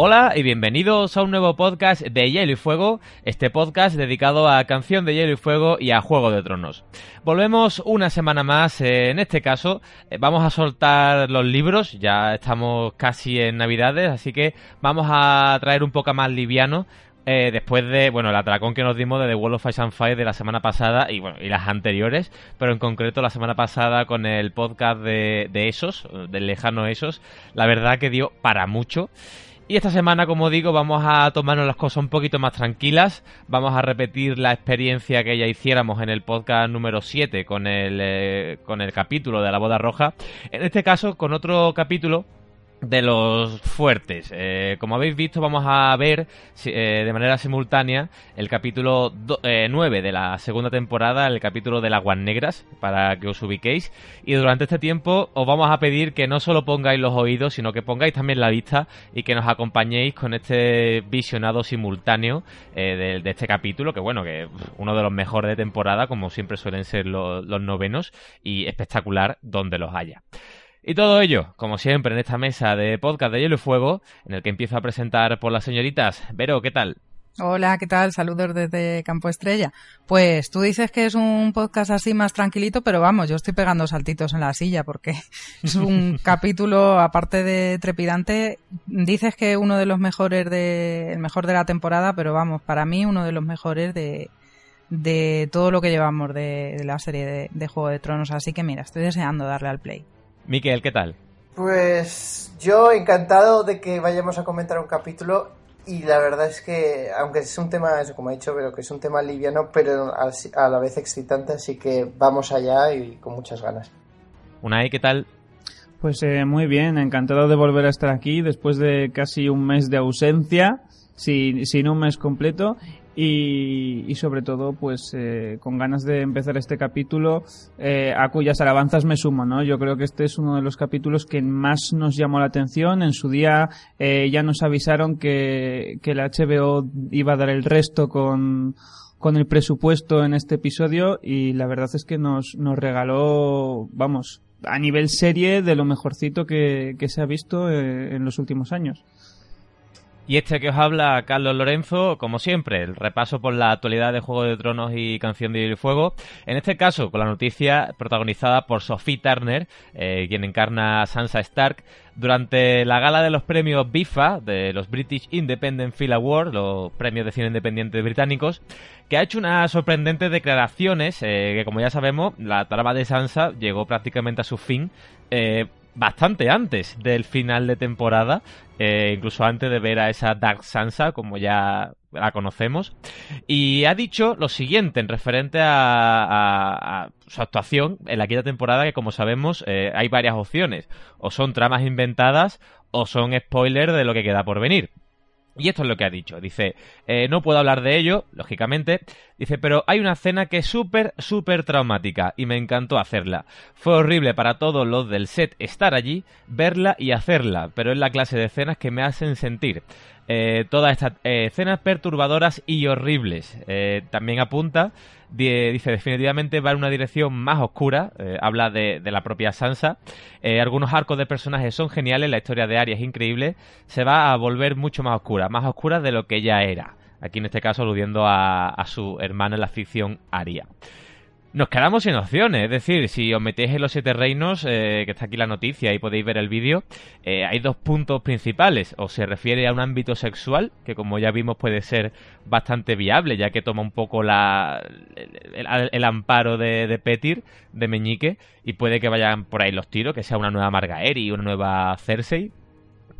Hola y bienvenidos a un nuevo podcast de Hielo y Fuego, este podcast dedicado a Canción de Hielo y Fuego y a Juego de Tronos. Volvemos una semana más, eh, en este caso eh, vamos a soltar los libros, ya estamos casi en Navidades, así que vamos a traer un poco más liviano eh, después de, bueno, el atracón que nos dimos de The World of Ice and Fire de la semana pasada y, bueno, y las anteriores, pero en concreto la semana pasada con el podcast de, de Esos, del lejano Esos, la verdad que dio para mucho. Y esta semana, como digo, vamos a tomarnos las cosas un poquito más tranquilas. Vamos a repetir la experiencia que ya hiciéramos en el podcast número 7 con el, eh, con el capítulo de la boda roja. En este caso, con otro capítulo de los fuertes. Eh, como habéis visto, vamos a ver eh, de manera simultánea el capítulo 9 de la segunda temporada, el capítulo de las Aguas Negras, para que os ubiquéis. Y durante este tiempo os vamos a pedir que no solo pongáis los oídos, sino que pongáis también la vista y que nos acompañéis con este visionado simultáneo de, este capítulo, que bueno, que uno de los mejores de temporada, como siempre suelen ser los novenos, y espectacular donde los haya. Y todo ello, como siempre, en esta mesa de podcast de Hielo y Fuego, en el que empiezo a presentar por las señoritas. Vero, ¿qué tal? Hola, ¿qué tal? Saludos desde Campo Estrella. Pues tú dices que es un podcast así más tranquilito, pero vamos, yo estoy pegando saltitos en la silla porque es un capítulo, aparte de trepidante, dices que uno de los mejores de, el mejor de la temporada, pero vamos, para mí uno de los mejores de, de todo lo que llevamos de, de la serie de, de Juego de Tronos. Así que mira, estoy deseando darle al play. Miquel, ¿qué tal? Pues yo encantado de que vayamos a comentar un capítulo y la verdad es que, aunque es un tema, eso como he dicho, pero que es un tema liviano, pero a la vez excitante, así que vamos allá y con muchas ganas. Unai, ¿qué tal? Pues eh, muy bien, encantado de volver a estar aquí después de casi un mes de ausencia, sin, sin un mes completo, y, y, sobre todo pues eh, con ganas de empezar este capítulo eh, a cuyas alabanzas me sumo no yo creo que este es uno de los capítulos que más nos llamó la atención en su día eh, ya nos avisaron que, que la HBO iba a dar el resto con con el presupuesto en este episodio y la verdad es que nos, nos regaló vamos a nivel serie de lo mejorcito que, que se ha visto eh, en los últimos años. Y este que os habla, Carlos Lorenzo, como siempre, el repaso por la actualidad de Juego de Tronos y Canción de Fuego. En este caso, con la noticia protagonizada por Sophie Turner, eh, quien encarna a Sansa Stark, durante la gala de los premios BIFA, de los British Independent Film Awards, los premios de cine independiente británicos, que ha hecho unas sorprendentes declaraciones, eh, que como ya sabemos, la trama de Sansa llegó prácticamente a su fin. Eh, bastante antes del final de temporada, eh, incluso antes de ver a esa Dark Sansa, como ya la conocemos, y ha dicho lo siguiente en referente a, su actuación en la quinta temporada, que como sabemos eh, hay varias opciones, o son tramas inventadas o son spoilers de lo que queda por venir. Y esto es lo que ha dicho. Dice, eh, no puedo hablar de ello, lógicamente. Dice, pero hay una escena que es súper, súper traumática y me encantó hacerla. Fue horrible para todos los del set estar allí, verla y hacerla, pero es la clase de escenas que me hacen sentir. Eh, todas estas eh, escenas perturbadoras y horribles. Eh, también apunta, dice definitivamente va en una dirección más oscura, habla de, la propia Sansa. Algunos arcos de personajes son geniales, la historia de Arya es increíble, se va a volver mucho más oscura, más oscura de lo que ya era. Aquí en este caso aludiendo a, a su hermana en la ficción Arya. Nos quedamos sin opciones. Es decir, si os metéis en los siete reinos, eh, que está aquí la noticia y podéis ver el vídeo, eh, hay dos puntos principales. O se refiere a un ámbito sexual, que como ya vimos puede ser bastante viable, ya que toma un poco la, el, amparo de, de, Petir, de Meñique, y puede que vayan por ahí los tiros, que sea una nueva Margaeri, una nueva Cersei,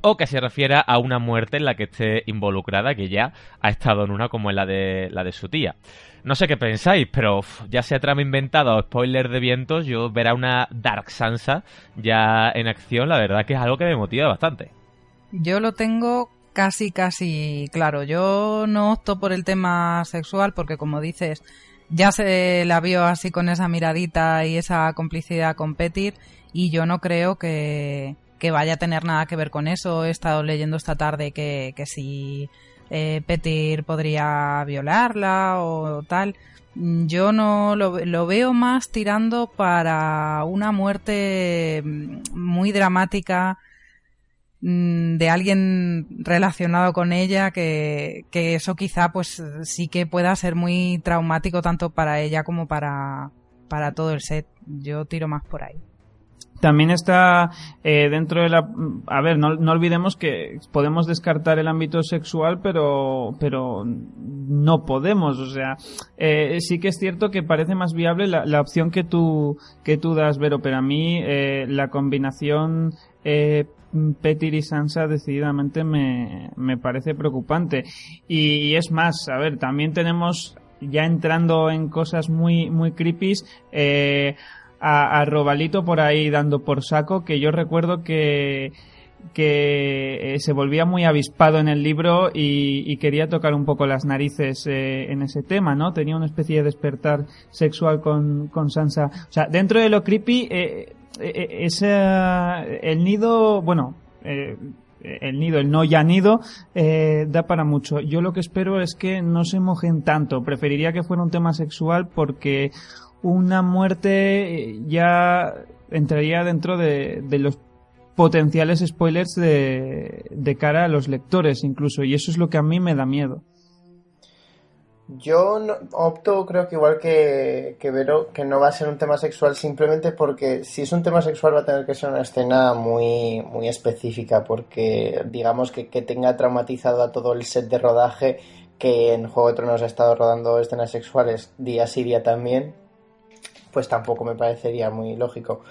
o que se refiera a una muerte en la que esté involucrada, que ya ha estado en una como en la de, la de su tía. No sé qué pensáis, pero ya sea trama inventada o spoiler de vientos, yo verá una Dark Sansa ya en acción, la verdad que es algo que me motiva bastante. Yo lo tengo casi, casi claro. Yo no opto por el tema sexual porque, como dices, ya se la vio así con esa miradita y esa complicidad con Petir y yo no creo que, que vaya a tener nada que ver con eso. He estado leyendo esta tarde que, que si eh, Petir podría violarla o tal. Yo no lo, lo, veo más tirando para una muerte muy dramática mm, de alguien relacionado con ella que, que eso quizá pues sí que pueda ser muy traumático tanto para ella como para, para todo el set. Yo tiro más por ahí. También está eh, dentro de la... A ver, no, no, olvidemos que podemos descartar el ámbito sexual, pero, pero no podemos. O sea, eh, sí que es cierto que parece más viable la, la, opción que tú, que tú das, Vero, pero a mí eh, la combinación eh, Petir y Sansa decididamente me, me parece preocupante. Y, y, es más, a ver, también tenemos, ya entrando en cosas muy, muy creepy, eh, a, Robalito por ahí dando por saco, que yo recuerdo que que eh, se volvía muy avispado en el libro y, quería tocar un poco las narices eh, en ese tema, ¿no? Tenía una especie de despertar sexual con, con Sansa. O sea, dentro de lo creepy, eh, ese, el nido, bueno, el nido, el no ya nido, da para mucho. Yo lo que espero es que no se mojen tanto. Preferiría que fuera un tema sexual porque una muerte eh, ya entraría dentro de, los potenciales spoilers de, cara a los lectores incluso y eso es lo que a mí me da miedo. Yo opto creo que igual que, que Vero que no va a ser un tema sexual simplemente porque si es un tema sexual va a tener que ser una escena muy, muy específica porque digamos que, que tenga traumatizado a todo el set de rodaje que en Juego de Tronos ha estado rodando escenas sexuales día sí día también pues tampoco me parecería muy lógico.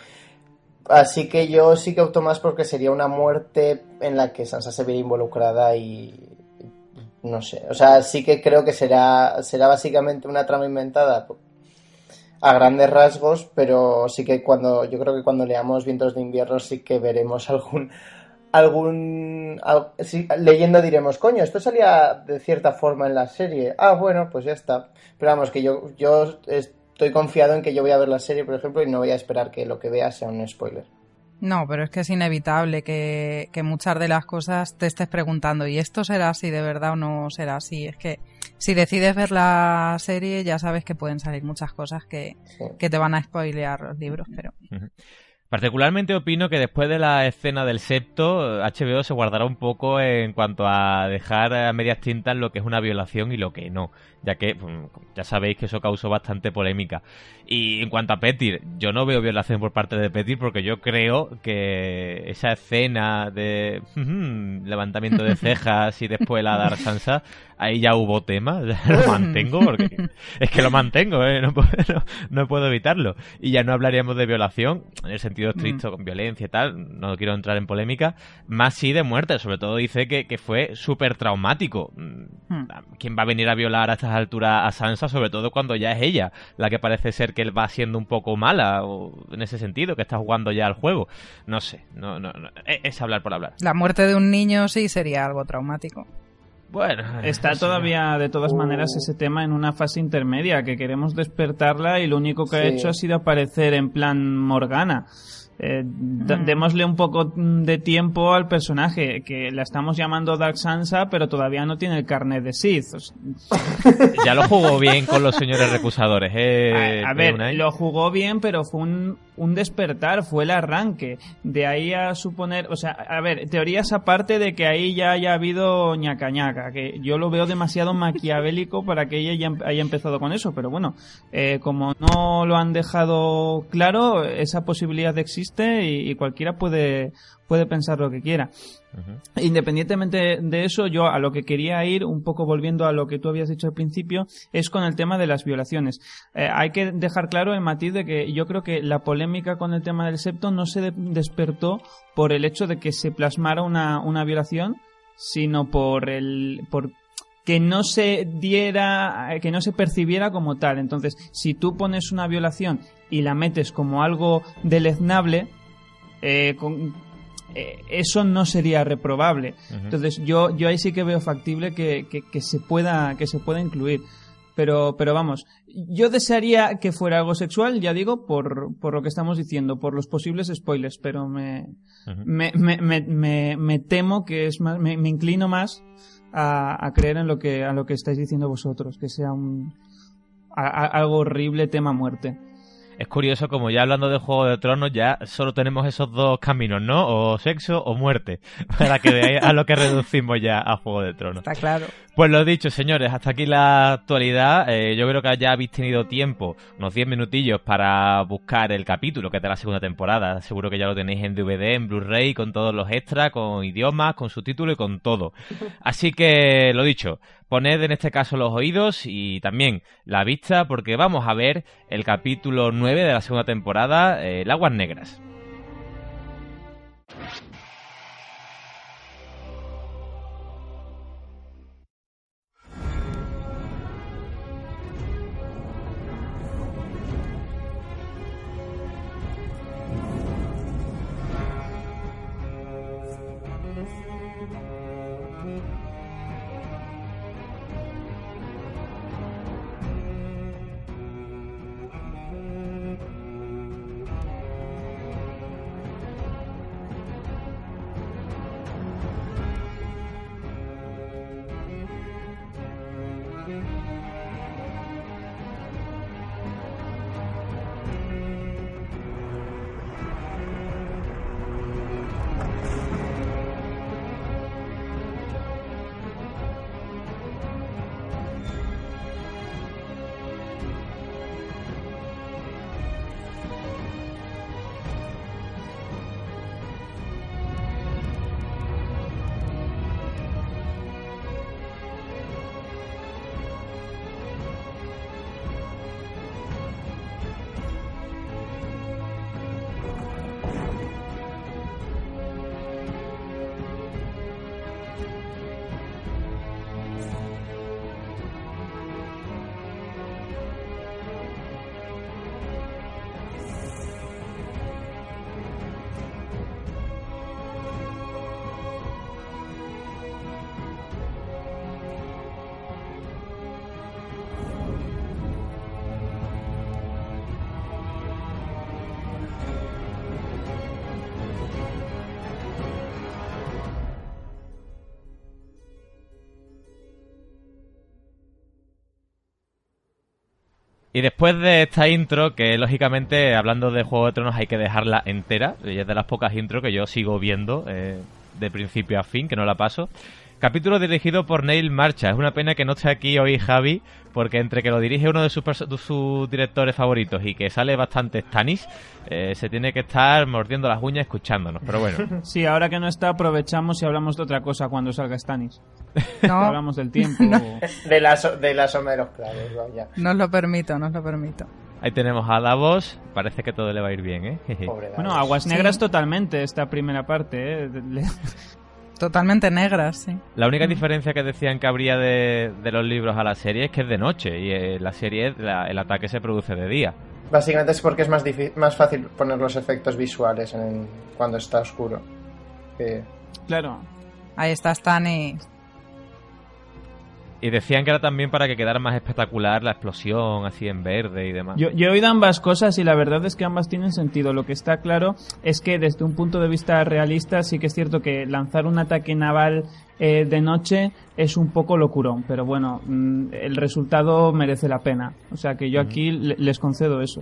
Así que yo sí que opto más porque sería una muerte en la que Sansa se ve involucrada y no sé, o sea, sí que creo que será será básicamente una trama inventada a grandes rasgos, pero sí que cuando yo creo que cuando leamos Vientos de invierno sí que veremos algún algún leyendo diremos, coño, esto salía de cierta forma en la serie. Ah, bueno, pues ya está. Pero vamos, que yo yo estoy confiado en que yo voy a ver la serie, por ejemplo, y no voy a esperar que lo que vea sea un spoiler. No, pero es que es inevitable que, muchas de las cosas te estés preguntando, ¿y esto será así de verdad o no será así? Es que si decides ver la serie ya sabes que pueden salir muchas cosas que, que te van a spoilear los libros, pero... Particularmente opino que después de la escena del septo, HBO se guardará un poco en cuanto a dejar a medias tintas lo que es una violación y lo que no, ya que pues, ya sabéis que eso causó bastante polémica. Y en cuanto a Petir, yo no veo violación por parte de Petir porque yo creo que esa escena de levantamiento de cejas y después la dar Sansa, ahí ya hubo tema, lo mantengo porque es que lo mantengo, ¿eh? no, puedo, no, puedo evitarlo. Y ya no hablaríamos de violación en el sentido estricto, con violencia y tal, no quiero entrar en polémica, más sí de muerte, sobre todo dice que, que fue súper traumático. Hmm. ¿Quién va a venir a violar a estas alturas a Sansa, sobre todo cuando ya es ella la que parece ser que él va siendo un poco mala o en ese sentido, que está jugando ya al juego. No sé, no, no, e, es hablar por hablar. La muerte de un niño sí sería algo traumático. Bueno, está todavía de todas maneras ese tema en una fase intermedia que queremos despertarla y lo único que ha hecho ha sido aparecer en plan Morgana. Eh, démosle un poco de tiempo al personaje, que la estamos llamando Dark Sansa, pero todavía no tiene el carnet de Sith. ya lo jugó bien con los señores recusadores, ¿eh? A, ver, lo jugó bien, pero fue un, un, despertar, fue el arranque. De ahí a suponer, o sea, a ver, teorías aparte de que ahí ya haya habido ñaca ñaca, que yo lo veo demasiado maquiavélico para que ella ya haya empezado con eso, pero bueno, eh, como no lo han dejado claro, esa posibilidad existe y, cualquiera puede, puede pensar lo que quiera. Independientemente de eso, yo a lo que quería ir, un poco volviendo a lo que tú habías dicho al principio, es con el tema de las violaciones. Eh, hay que dejar claro el matiz de que yo creo que la polémica con el tema del septo no se despertó por el hecho de que se plasmara una, una violación, sino por el, por que no se diera, que no se percibiera como tal. Entonces, si tú pones una violación y la metes como algo deleznable, eh, eh, eso no sería reprobable. Entonces yo, yo ahí sí que veo factible que, se pueda, que se pueda incluir. Pero, pero vamos, yo desearía que fuera algo sexual, ya digo, por, por lo que estamos diciendo, por los posibles spoilers, pero me, me, me, me, temo que es más, me, inclino más a, creer en lo que, a lo que estáis diciendo vosotros, que sea un, algo horrible tema muerte es curioso como ya hablando de Juego de Tronos ya solo tenemos esos dos caminos, ¿no? O sexo o muerte, para que veáis a lo que reducimos ya a Juego de Tronos. Está claro. Pues lo dicho, señores, hasta aquí la actualidad. Eh, yo creo que ya habéis tenido tiempo, unos 10 minutillos, para buscar el capítulo que es de la segunda temporada. Seguro que ya lo tenéis en DVD, en Blu-ray, con todos los extras, con idiomas, con subtítulos y con todo. Así que, lo dicho, poned en este caso los oídos y también la vista, porque vamos a ver el capítulo 9 de la segunda temporada, eh, El Aguas Negras. Y después de esta intro, que lógicamente hablando de Juego de Tronos hay que dejarla entera, y es de las pocas intros que yo sigo viendo eh, de principio a fin, que no la paso. Capítulo dirigido por Neil Marcha. Es una pena que no esté aquí hoy Javi, porque entre que lo dirige uno de sus, sus directores favoritos y que sale bastante Stanis, eh, se tiene que estar mordiendo las uñas escuchándonos. Pero bueno. Sí, ahora que no está, aprovechamos y hablamos de otra cosa cuando salga Stanis. No. hablamos del tiempo. De, la, de la de los claves, vaya. No os lo permito, no os lo permito. Ahí tenemos a Davos. Parece que todo le va a ir bien, ¿eh? bueno, Aguas Negras totalmente esta primera parte, ¿eh? Totalmente negras, sí. La única diferencia que decían que habría de, los libros a la serie es que es de noche y en la serie el ataque se produce de día. Básicamente es porque es más, más fácil poner los efectos visuales en, cuando está oscuro. Claro. Ahí está Stannis. Y decían que era también para que quedara más espectacular la explosión, así en verde y demás. Yo, yo he oído ambas cosas y la verdad es que ambas tienen sentido. Lo que está claro es que desde un punto de vista realista sí que es cierto que lanzar un ataque naval eh, de noche es un poco locurón, pero bueno, mm, el resultado merece la pena. O sea que yo aquí le- les concedo eso.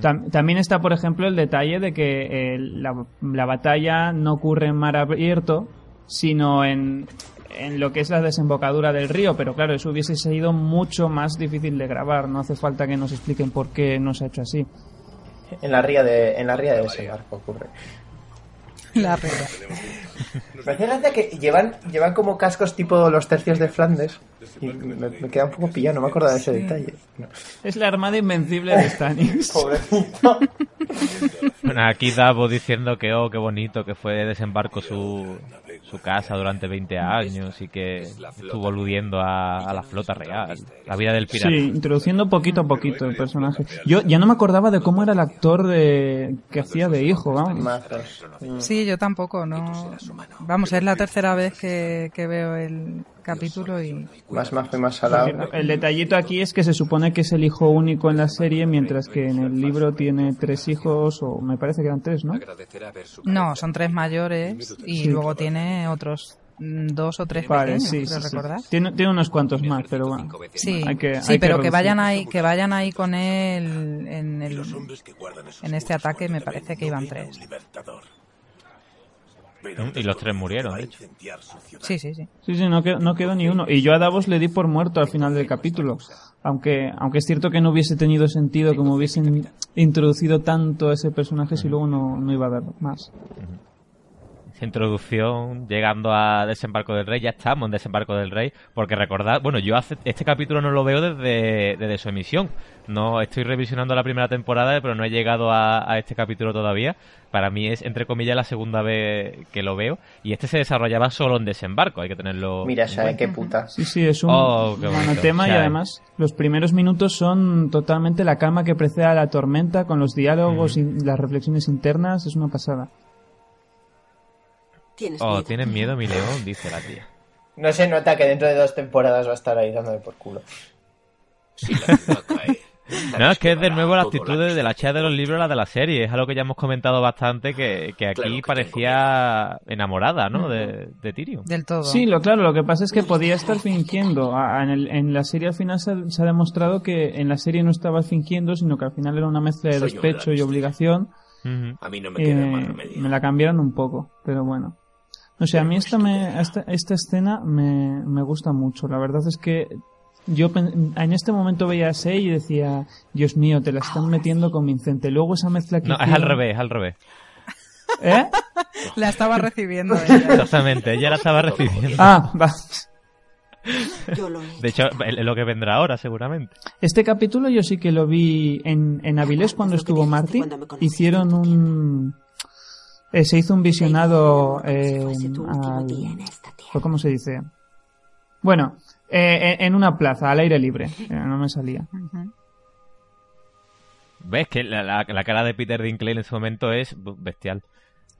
Tam- También está, por ejemplo, el detalle de que eh, la, la batalla no ocurre en mar abierto, sino en, en lo que es la desembocadura del río. Pero claro, eso hubiese sido mucho más difícil de grabar. No hace falta que nos expliquen por qué no se ha hecho así. En la ría de, en la ría de desembarco ocurre. La regla. Me hace gracia que llevan, llevan como cascos tipo los tercios de Flandes. Y me, me queda un poco pillado, no me acordaba de ese detalle. No. Es la armada invencible de Stannis. Pobrecito. Bueno, aquí Davo diciendo que, oh, qué bonito que fue de desembarco su, su casa durante 20 años y que estuvo aludiendo a, a la flota real, la vida del pirata. Sí, introduciendo poquito a poquito el personaje. Yo ya no me acordaba de cómo era el actor de que hacía de hijo, vamos. Sí, yo tampoco, no. Vamos, es la tercera vez que, que veo el capítulo y Más majo y más salado. El detallito aquí es que se supone que es el hijo único en la serie, mientras que en el libro tiene tres hijos, o me parece que eran tres, ¿no? no, son tres mayores y Sí. luego tiene otros dos o tres Vale, pequeños, sí, sí, sí. recordar. Tiene, tiene unos cuantos más, pero bueno. Sí, Hay que- sí, hay que pero que reducir. vayan ahí, que vayan ahí con él en el, en este ataque me parece que iban tres. Y los tres murieron, de hecho. Sí, sí, sí. Sí, sí, no quedó, no quedó ni uno. Y yo a Davos le di por muerto al final del capítulo. Aunque, aunque es cierto que no hubiese tenido sentido como hubiesen introducido tanto a ese personaje si luego no, no iba a dar más. Esa introducción, llegando a Desembarco del Rey, ya estamos en Desembarco del Rey, porque recordad, bueno, yo hace, este capítulo no lo veo desde, desde su emisión, no estoy revisionando la primera temporada, pero no he llegado a, a este capítulo todavía, para mí es, entre comillas, la segunda vez que lo veo, y este se desarrollaba solo en Desembarco, hay que tenerlo... Mira, cuenta. qué puta. Sí, sí, es un Oh, y además los primeros minutos son totalmente la calma que precede a la tormenta con los diálogos y las reflexiones internas. Es una pasada. Tienes Oh, miedo. ¿tienes miedo, mi león? Dice la tía. No se nota que dentro de dos temporadas va a estar ahí dándome por culo. No, es que es de nuevo la actitud de, de la chica de los libros a la de la serie. Es algo que ya hemos comentado bastante, que, que aquí parecía enamorada, ¿no? De, de Tyrion. Del todo. Sí, lo claro, lo que pasa es que podía estar fingiendo. En, el- en la serie al final se, ha- se ha demostrado que en la serie no estaba fingiendo, sino que al final era una mezcla de Soy despecho y obligación. A mí no me queda Eh, más remedio. me la cambiaron un poco, pero bueno. No sé, a mí esta, me, esta, esta escena me, me gusta mucho. La verdad es que yo en este momento veía a Sei y decía, Dios mío, te la están metiendo convincente. Luego esa mezcla que No, es al revés, es al revés. ¿Eh? La estaba recibiendo ella. Exactamente, ella la estaba recibiendo. Ah, va. Yo lo he De hecho, es lo que vendrá ahora, seguramente. Este capítulo yo sí que lo vi en, en Avilés cuando estuvo Marty. Hicieron un... eh, se hizo un visionado eh, al- día en esta tierra. ¿o ¿Cómo se dice? Bueno, eh, en- en una plaza, al aire libre. Eh, No me salía. ¿Ves que la, la- la cara de Peter Dinklage en ese momento es bestial?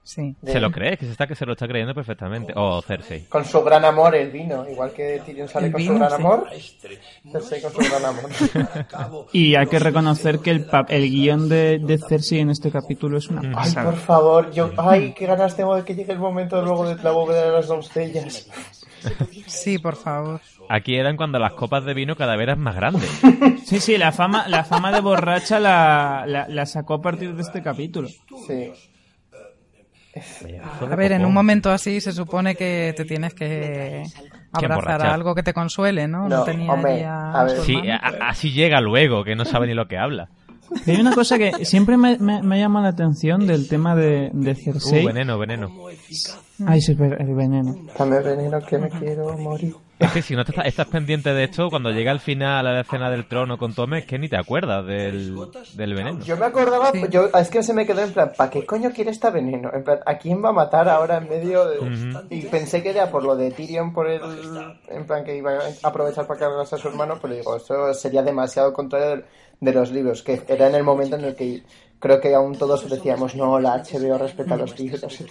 Sí. Se lo cree, que se está que se lo está creyendo perfectamente. O Cersei. Con su gran amor, el vino. Igual que Tyrion sale con vino, su gran sí. amor, Cersei con su gran amor. Y hay que reconocer que el, el guion de, de Cersei en este capítulo es una Ay, pasada. por favor, yo, ay, qué ganas tengo de que llegue el momento luego de la bóveda de las doncellas. Sí, por favor. Aquí eran cuando las copas de vino cada vez eran más grandes. Sí, sí, la fama, la fama de borracha la, la, la sacó a partir de este capítulo. Sí. A ver, en un momento así se supone que te tienes que abrazar a algo que te consuele, ¿no? No, tenía hombre, a ver. Sí, así llega luego, que no sabe ni lo que habla. Hay una cosa que siempre me, me, me llama la atención del tema de, de Uh, Cersei. veneno, veneno. Ay, sí, el veneno. Dame veneno que me quiero morir. Es que si no te estás, estás pendiente de esto, cuando llega al final a la escena del trono con Tome, es que ni te acuerdas del, del veneno. Yo me acordaba, Sí. yo, es que se me quedó en plan, ¿para qué coño quiere esta veneno? En plan, ¿a quién va a matar ahora en medio de...? Ujú. Y pensé que era por lo de Tyrion, por el... En plan, que iba a aprovechar para cargarse a su hermano, pero digo, eso sería demasiado contrario de, de los libros, que era en el momento en el que creo que aún todos decíamos, no, la HBO respeta a los libros.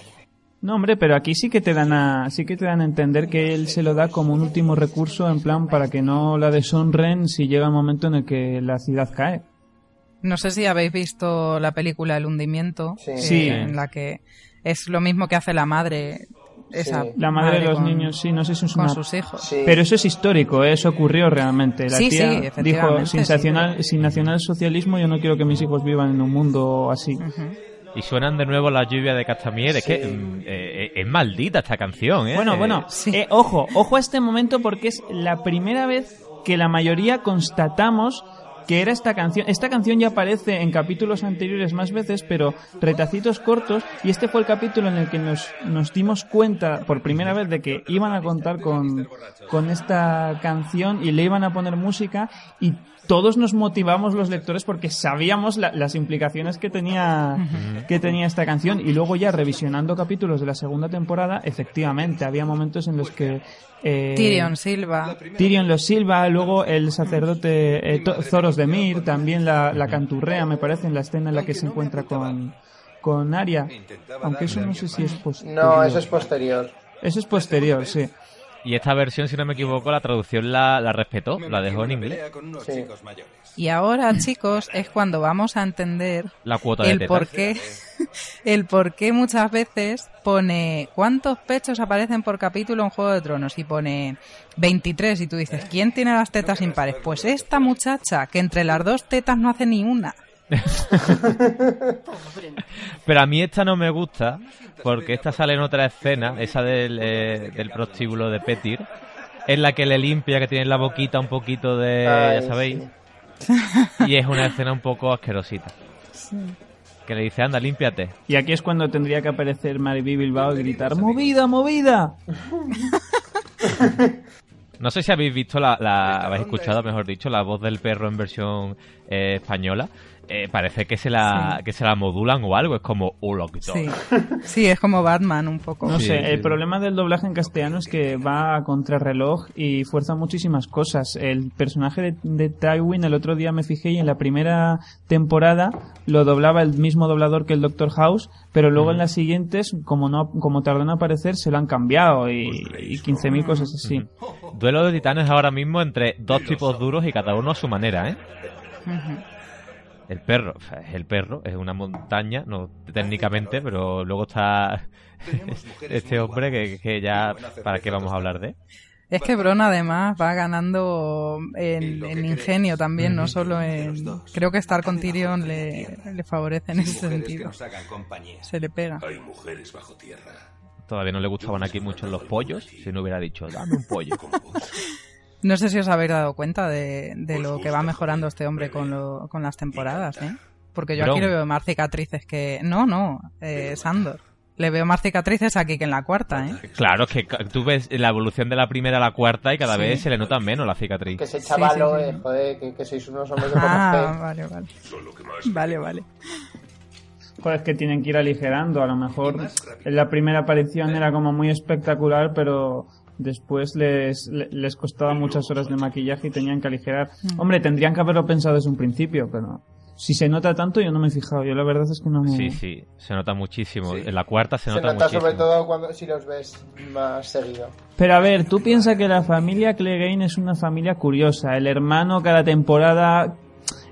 No, hombre, pero aquí sí que te dan a, sí que te dan a entender que él se lo da como un último recurso en plan para que no la deshonren si llega el momento en el que la ciudad cae. No sé si habéis visto la película El hundimiento, Sí. Sí. en la que es lo mismo que hace la madre, esa Sí. La madre de los con- niños, sí, no sé si es con una sus hijos. Sí. Pero eso es histórico, ¿eh? eso ocurrió realmente. La Sí, tía sí, dijo, efectivamente, sin, sí. nacional, sin nacionalsocialismo yo no quiero que mis hijos vivan en un mundo así. Ujú. Y suenan de nuevo la lluvia de Castamier. Es que mm, eh, es maldita esta canción, ¿eh? Bueno, bueno, Sí. eh, ojo, ojo a este momento porque es la primera vez que la mayoría constatamos que era esta canción. Esta canción ya aparece en capítulos anteriores más veces, pero retacitos cortos, y este fue el capítulo en el que nos, nos dimos cuenta por primera vez de que iban a contar con, con esta canción y le iban a poner música y todos nos motivamos los lectores porque sabíamos la- las implicaciones que tenía, que tenía esta canción y luego ya revisionando capítulos de la segunda temporada, efectivamente, había momentos en los que eh, Tyrion Silva. Tyrion los silba, luego el sacerdote eh, Zoros de Mir, también la, la canturrea, me parece, en la escena en la que se encuentra con, con Arya, aunque eso no sé si es posterior. No, eso es posterior. Eso es posterior, sí. Y esta versión, si no me equivoco, la traducción la, la respetó, la dejó en inglés. Sí. Y ahora, chicos, es cuando vamos a entender La cuota de el por qué, el por qué muchas veces pone cuántos pechos aparecen por capítulo en Juego de Tronos y pone 23 y tú dices, ¿quién tiene las tetas impares? Pues esta muchacha, que entre las dos tetas no hace ni una. Pero a mí esta no me gusta porque esta sale en otra escena, esa del, eh, del prostíbulo de Petir, en la que le limpia, que tiene en la boquita un poquito de, Ay, ya sabéis, sí. y es una escena un poco asquerosita. Que le dice, anda, límpiate. Y aquí es cuando tendría que aparecer Mariby Bilbao y gritar ¡Movida, movida! No sé si habéis visto la, la- habéis escuchado, mejor dicho, la voz del perro en versión eh, española. Eh, parece que se la que se la modulan o algo, es como un loquito. Sí, sí, es como Batman un poco. No Sí, sé, sí, el sí. problema del doblaje en castellano es que va a contrarreloj y fuerza muchísimas cosas. El personaje de, de Tywin, el otro día me fijé y en la primera temporada lo doblaba el mismo doblador que el Doctor House, pero luego en las siguientes, como no como tardó en aparecer, se lo han cambiado y, y 15.000 cosas así. Duelo de titanes ahora mismo entre dos tipos duros y cada uno a su manera, ¿eh? Ujú. El perro, es el perro, es una montaña, no técnicamente, pero luego está este hombre que, que ya, ¿para qué vamos a hablar de? Es que Bron además va ganando en, en ingenio también, no solo en... Creo que estar con Tyrion le, le favorece en ese sentido. Se le pega. Hay mujeres bajo tierra. Todavía no le gustaban aquí mucho los pollos, si no hubiera dicho, dame un pollo. No sé si os habéis dado cuenta de, de lo que va mejorando este hombre con, lo- con las temporadas, ¿eh? Porque yo aquí le veo más cicatrices que... No, no, eh, Sandor. Le veo más cicatrices aquí que en la cuarta, ¿eh? Claro, es que tú ves la evolución de la primera a la cuarta y cada Sí. vez se le notan menos la cicatriz. Que ese Sí, chavalo, sí, sí. eh, joder, que, que sois unos hombres de Ah, vale, vale. Vale, vale. Joder, es que tienen que ir aligerando. A lo mejor en la primera aparición era como muy espectacular, pero después les, le- les costaba muchas horas de maquillaje y tenían que aligerar. Hombre, tendrían que haberlo pensado desde un principio, pero si se nota tanto yo no me he fijado. Yo la verdad es que no me... Sí, sí, se nota muchísimo. En la cuarta se. Se nota, nota muchísimo. sobre todo cuando si los ves más seguido. Pero a ver, tú piensas que la familia Clegane es una familia curiosa. El hermano cada temporada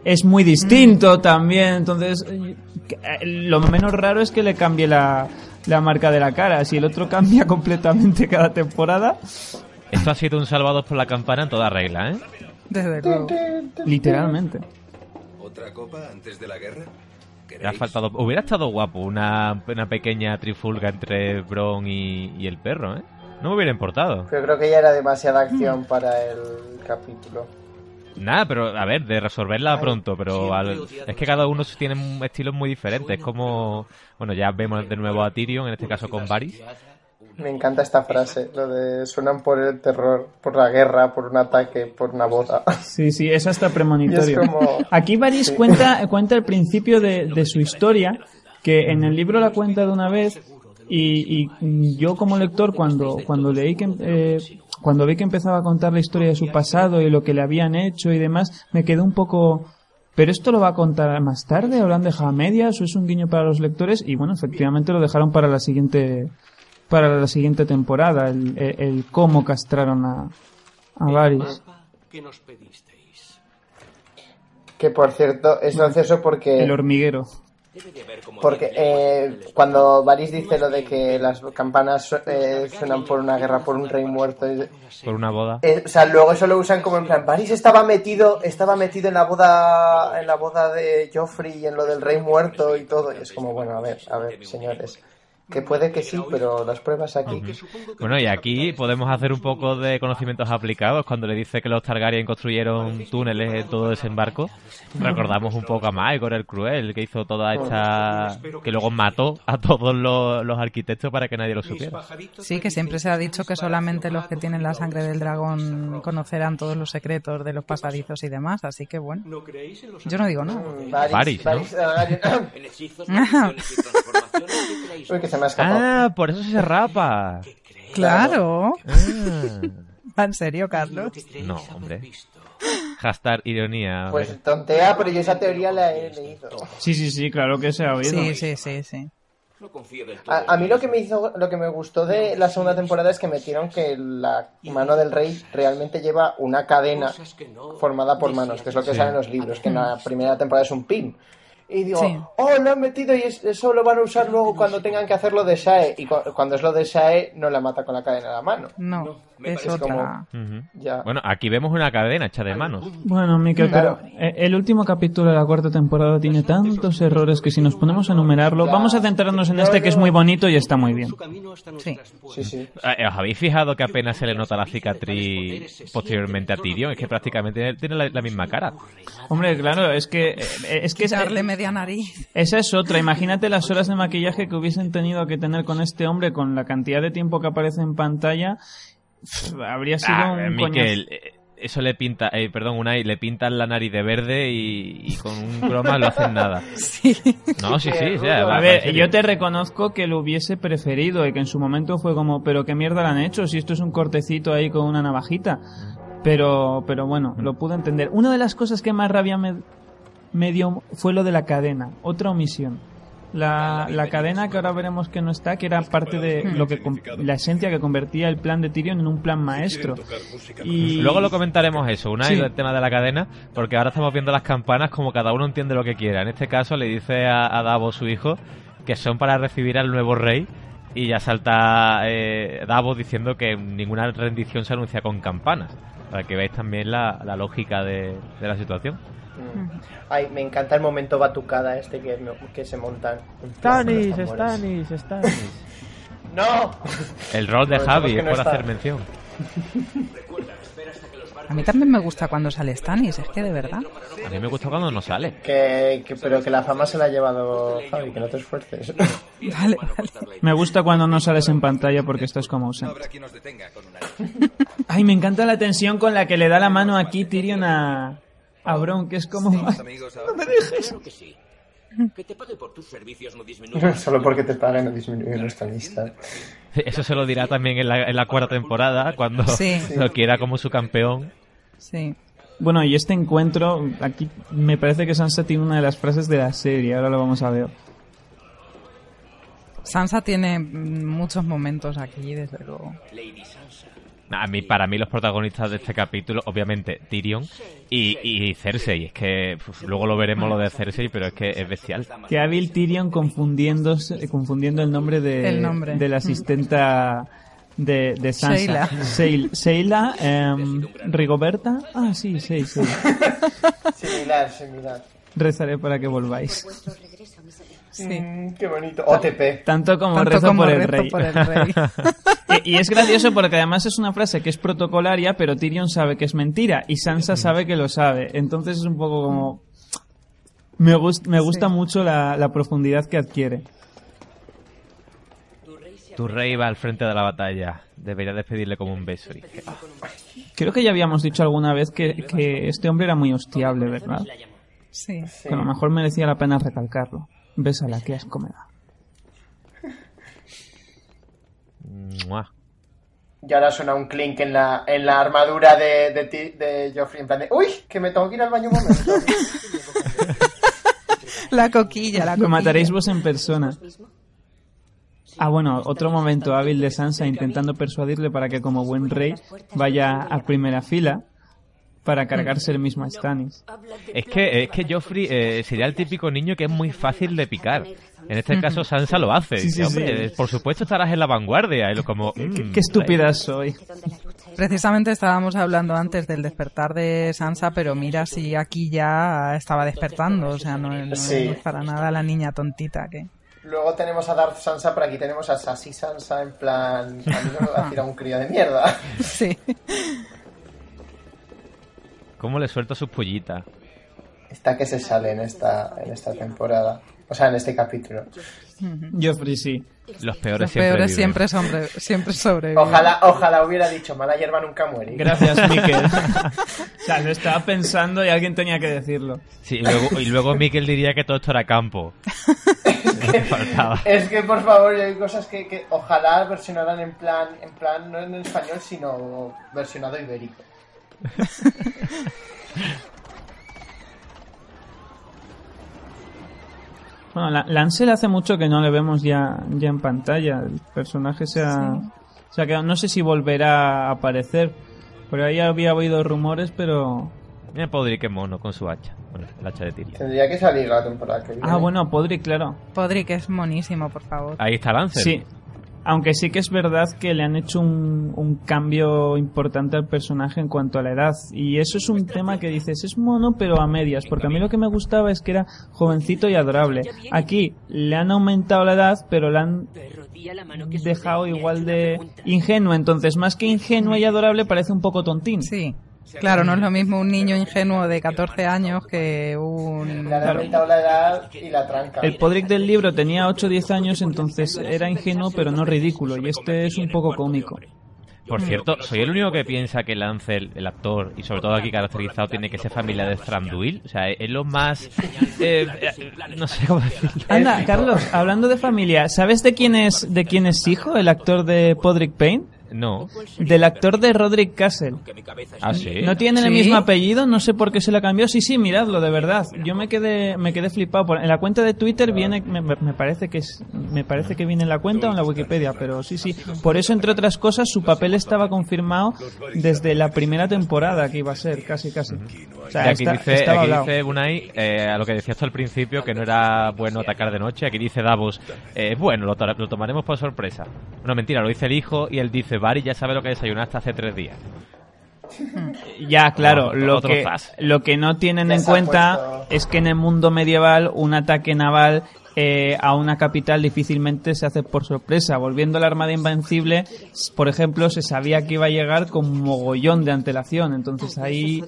es muy distinto también. Entonces, eh, lo menos raro es que le cambie la, la marca de la cara. Si el otro cambia completamente cada temporada, Esto ha sido un salvados por la campana en toda regla, ¿eh? Desde luego. literalmente. ¿Otra copa antes de la guerra? Ha faltado... Hubiera estado guapo una, una pequeña trifulga entre Bron y, y el perro, ¿eh? No me hubiera importado. Pero creo que ya era demasiada acción para el capítulo. Nada, pero a ver, de resolverla pronto, pero al- es que cada uno tiene estilos muy diferentes. Es como, bueno, ya vemos de nuevo a Tyrion, en este caso con Varys. Me encanta esta frase, lo de suenan por el terror, por la guerra, por un ataque, por una boda. Sí, sí, es hasta premonitorio. Y es como- Aquí Varys Sí. cuenta, cuenta el principio de, de su historia, que en el libro la cuenta de una vez, y, y yo como lector cuando, cuando leí que, eh, cuando vi que empezaba a contar la historia de su pasado y lo que le habían hecho y demás, me quedé un poco... ¿Pero esto lo va a contar más tarde? ¿O lo han dejado a medias? ¿O es un guiño para los lectores? Y bueno, efectivamente lo dejaron para la siguiente para la siguiente temporada, el, el- el cómo castraron a, a Varys. ¿Qué nos pedisteis? Que por cierto, es gracioso porque... El hormiguero. Porque eh, cuando Varys dice lo de que las campanas su- eh, suenan por una guerra, por un rey muerto, y- Por una boda. eh, o sea, luego eso lo usan como en plan, Varys estaba metido, estaba metido en la boda, en la boda de Joffrey y en lo del rey muerto y todo, y es como, bueno, a ver, a ver, señores, que puede que sí, pero las pruebas aquí. Bueno, y aquí podemos hacer un poco de conocimientos aplicados. Cuando le dice que los Targaryen construyeron túneles en todo desembarco, recordamos un poco a Maegor el Cruel, que hizo toda esta... que luego mató a todos los, los arquitectos para que nadie lo supiera. Sí, que siempre se ha dicho que solamente los que tienen la sangre del dragón conocerán todos los secretos de los pasadizos y demás, así que bueno. ¿No creéis en los Yo no digo. Mm, Varys, Varys, ¿no? Ah, por eso se rapa. Claro. Ah. ¿En serio, Carlos? No, hombre. Hashtag ironía. Pues tontea, pero yo esa teoría la he leído. Sí, sí, sí, claro que se ha oído. Sí, sí, sí. A, a mí lo que me hizo, lo que me gustó de la segunda temporada es que metieron que la mano del rey realmente lleva una cadena formada por manos, que es lo que Sí. sale en los libros, que en la primera temporada es un pin. Y digo, Sí. oh, lo han metido y es- eso lo van a usar luego cuando tengan que hacerlo de Shae. Y cu- cuando es lo de Shae, no la mata con la cadena a la mano. No, me es otra. Ya. Bueno, aquí vemos una cadena hecha de manos. Bueno, Miquel, Claro. pero eh, el último capítulo de la cuarta temporada tiene tantos errores que si nos ponemos a enumerarlo, vamos a centrarnos en este que es muy bonito y está muy bien. Sí. Sí, sí. Eh, ¿Os habéis fijado que apenas se le nota la cicatriz posteriormente a Tyrion? Es que prácticamente tiene- tiene la, la misma cara. Hombre, claro, es que eh, es que Quitarle media nariz. esa es otra. Imagínate las horas de maquillaje que hubiesen tenido que tener con este hombre con la cantidad de tiempo que aparece en pantalla. Pff, habría sido Ah, un Miquel, eh, eso le pinta, eh, perdón, Unai, le pintan la nariz de verde y, y con un croma lo hacen nada. Sí. No, sí, sí, sí. A va, ver, yo te reconozco que lo hubiese preferido y que en su momento fue como, pero qué mierda le han hecho si esto es un cortecito ahí con una navajita. Pero, pero bueno, lo pude entender. Una de las cosas que más rabia me, me dio fue lo de la cadena, otra omisión. La, la cadena que ahora veremos que no está, que era parte de lo que la esencia que convertía el plan de Tyrion en un plan maestro. Y Luego lo comentaremos eso, una Sí. el tema de la cadena, porque ahora estamos viendo las campanas como cada uno entiende lo que quiera. En este caso le dice a, a Davos, su hijo, que son para recibir al nuevo rey y ya salta eh, Davos diciendo que ninguna rendición se anuncia con campanas, para que veáis también la, la lógica de, de la situación. Mm. Ay, me encanta el momento batucada este que, que se montan. los tambores. Stanis. ¡No! El rol de Javi, es no por está. hacer mención. A mí también me gusta cuando sale Stannis, es que de verdad. A mí me gusta cuando no sale. Que, que- pero que la fama se la ha llevado Javi, que no te esfuerces. Vale, vale. me gusta cuando no sales en pantalla porque estás como ausente. Ay, me encanta la tensión con la que le da la mano aquí Tyrion a, a Bron, que es como... Somos amigos ahora. Claro que sí. Que te pague por tus servicios no disminuye. Solo porque te pagan no disminuye nuestra amistad. Eso se lo dirá también en la, en la cuarta temporada, cuando Sí. lo quiera como su campeón. Sí. Bueno, y este encuentro, aquí me parece que Sansa tiene una de las frases de la serie, ahora lo vamos a ver. Sansa tiene muchos momentos aquí, desde luego. A mí, para mí los protagonistas de este capítulo, obviamente Tyrion y, y Cersei. Es que uf, luego lo veremos lo de Cersei, pero es que es bestial. Qué hábil Tyrion confundiéndose, confundiendo el nombre de, El nombre. de la asistenta de, de Sansa. Sheila, em, Rigoberta. Ah, sí, sí, sí. Similar, similar. Rezaré para que volváis. Sí. Mm, qué bonito. OTP. Tanto como Tanto rezo como por el rezo rey. por el rey. Y, y es gracioso porque además es una frase que es protocolaria, pero Tyrion sabe que es mentira y Sansa sabe que lo sabe. Entonces es un poco como... Me, gust- me gusta mucho la, la profundidad que adquiere. Tu rey va al frente de la batalla. Debería despedirle como un beso. Creo que ya habíamos dicho alguna vez que, que este hombre era muy hostiable, ¿verdad? Sí. Que a lo mejor merecía la pena recalcarlo. Bésala, qué asco me da. Mua. Y ahora suena un clink en la, en la armadura de, de, ti- de Joffrey. En plan de, ¡Uy! Que me tengo que ir al baño un momento. La coquilla, la coquilla. Lo mataréis vos en persona. Ah, bueno, otro momento hábil de Sansa intentando persuadirle para que como buen rey vaya a primera fila para cargarse el mismo a Stannis. Es que, es que Joffrey eh, sería el típico niño que es muy fácil de picar. En este caso Sansa lo hace. Sí, sí, Dice, "Hombre, sí. Por supuesto estarás en la vanguardia. Y lo como, Qué, "Mm, qué estúpida soy. Precisamente estábamos hablando antes del despertar de Sansa, pero mira si aquí ya estaba despertando, o sea, no, no Sí. es para nada la niña tontita que... Luego tenemos a Darth Sansa, pero aquí tenemos a Sassy Sansa en plan. A mí no me va a tirar un crío de mierda. Sí. ¿Cómo le suelta sus pollitas? Esta que se sale en esta, en esta temporada. O sea, en este capítulo. Joffrey sí. Los peores Los siempre peores siempre, sobre, siempre sobreviven. Ojalá, ojalá hubiera dicho, mala hierba nunca muere. Gracias, Miquel. o sea, lo estaba pensando y alguien tenía que decirlo. Sí, y luego, y luego Miquel diría que todo esto era campo. Es que por favor, hay cosas que, que ojalá versionaran en plan, en plan, no en español, sino versionado ibérico. Bueno, la- Lancel hace mucho que no le vemos ya, ya en pantalla. El personaje se ha, se ha quedado- No sé si volverá a aparecer. Por ahí había oído rumores, pero... Mira Podrick que mono con su hacha. Bueno, el hacha de Tyrion. Tendría que salir la temporada que viene. Ah, bueno, Podrick, claro. Podrick es monísimo, por favor. Ahí está Lancel. Sí. Aunque sí que es verdad que le han hecho un, un cambio importante al personaje en cuanto a la edad. Y eso es un tema que dices, es mono pero a medias. Porque a mí lo que me gustaba es que era jovencito y adorable. Aquí le han aumentado la edad, pero le han dejado igual de ingenuo. Entonces, más que ingenuo y adorable, parece un poco tontín. Sí. Claro, no es lo mismo un niño ingenuo de 14 años que un... La edad y la tranca. El Podrick del libro tenía 8 o 10 años, entonces era ingenuo pero no ridículo. Y este es un poco cómico. Por cierto, soy el único que piensa que Lancel, el actor, y sobre todo aquí caracterizado, tiene que ser familia de Thranduil. O sea, es lo más... eh, eh, no sé cómo decirlo. Anda, Carlos, hablando de familia, ¿sabes de quién es de quién es hijo el actor de Podrick Payne? No. Del actor de Roderick Castle. Ah, sí. ¿No tienen el ¿Sí? mismo apellido? No sé por qué se la cambió. Sí, sí, miradlo, de verdad. Yo me quedé, me quedé flipado. Por- En la cuenta de Twitter viene, me, me parece que es, me parece que viene en la cuenta o en la Wikipedia, pero sí, sí. Por eso, entre otras cosas, su papel estaba confirmado desde la primera temporada que iba a ser, casi, casi. O sea, Y aquí está- dice, aquí dice Bunai, eh, a lo que decías tú al principio, que no era bueno atacar de noche. Aquí dice Davos, eh, bueno, lo, lo tomaremos por sorpresa. No, mentira, lo dice el hijo y él dice, Bari ya sabe lo que desayunaste hace tres días. Ya, claro, Otro- lo que, lo que no tienen en cuenta puesto. es que en el mundo medieval un ataque naval eh, a una capital difícilmente se hace por sorpresa. Volviendo a la Armada Invencible, por ejemplo, se sabía que iba a llegar con mogollón de antelación. Entonces ahí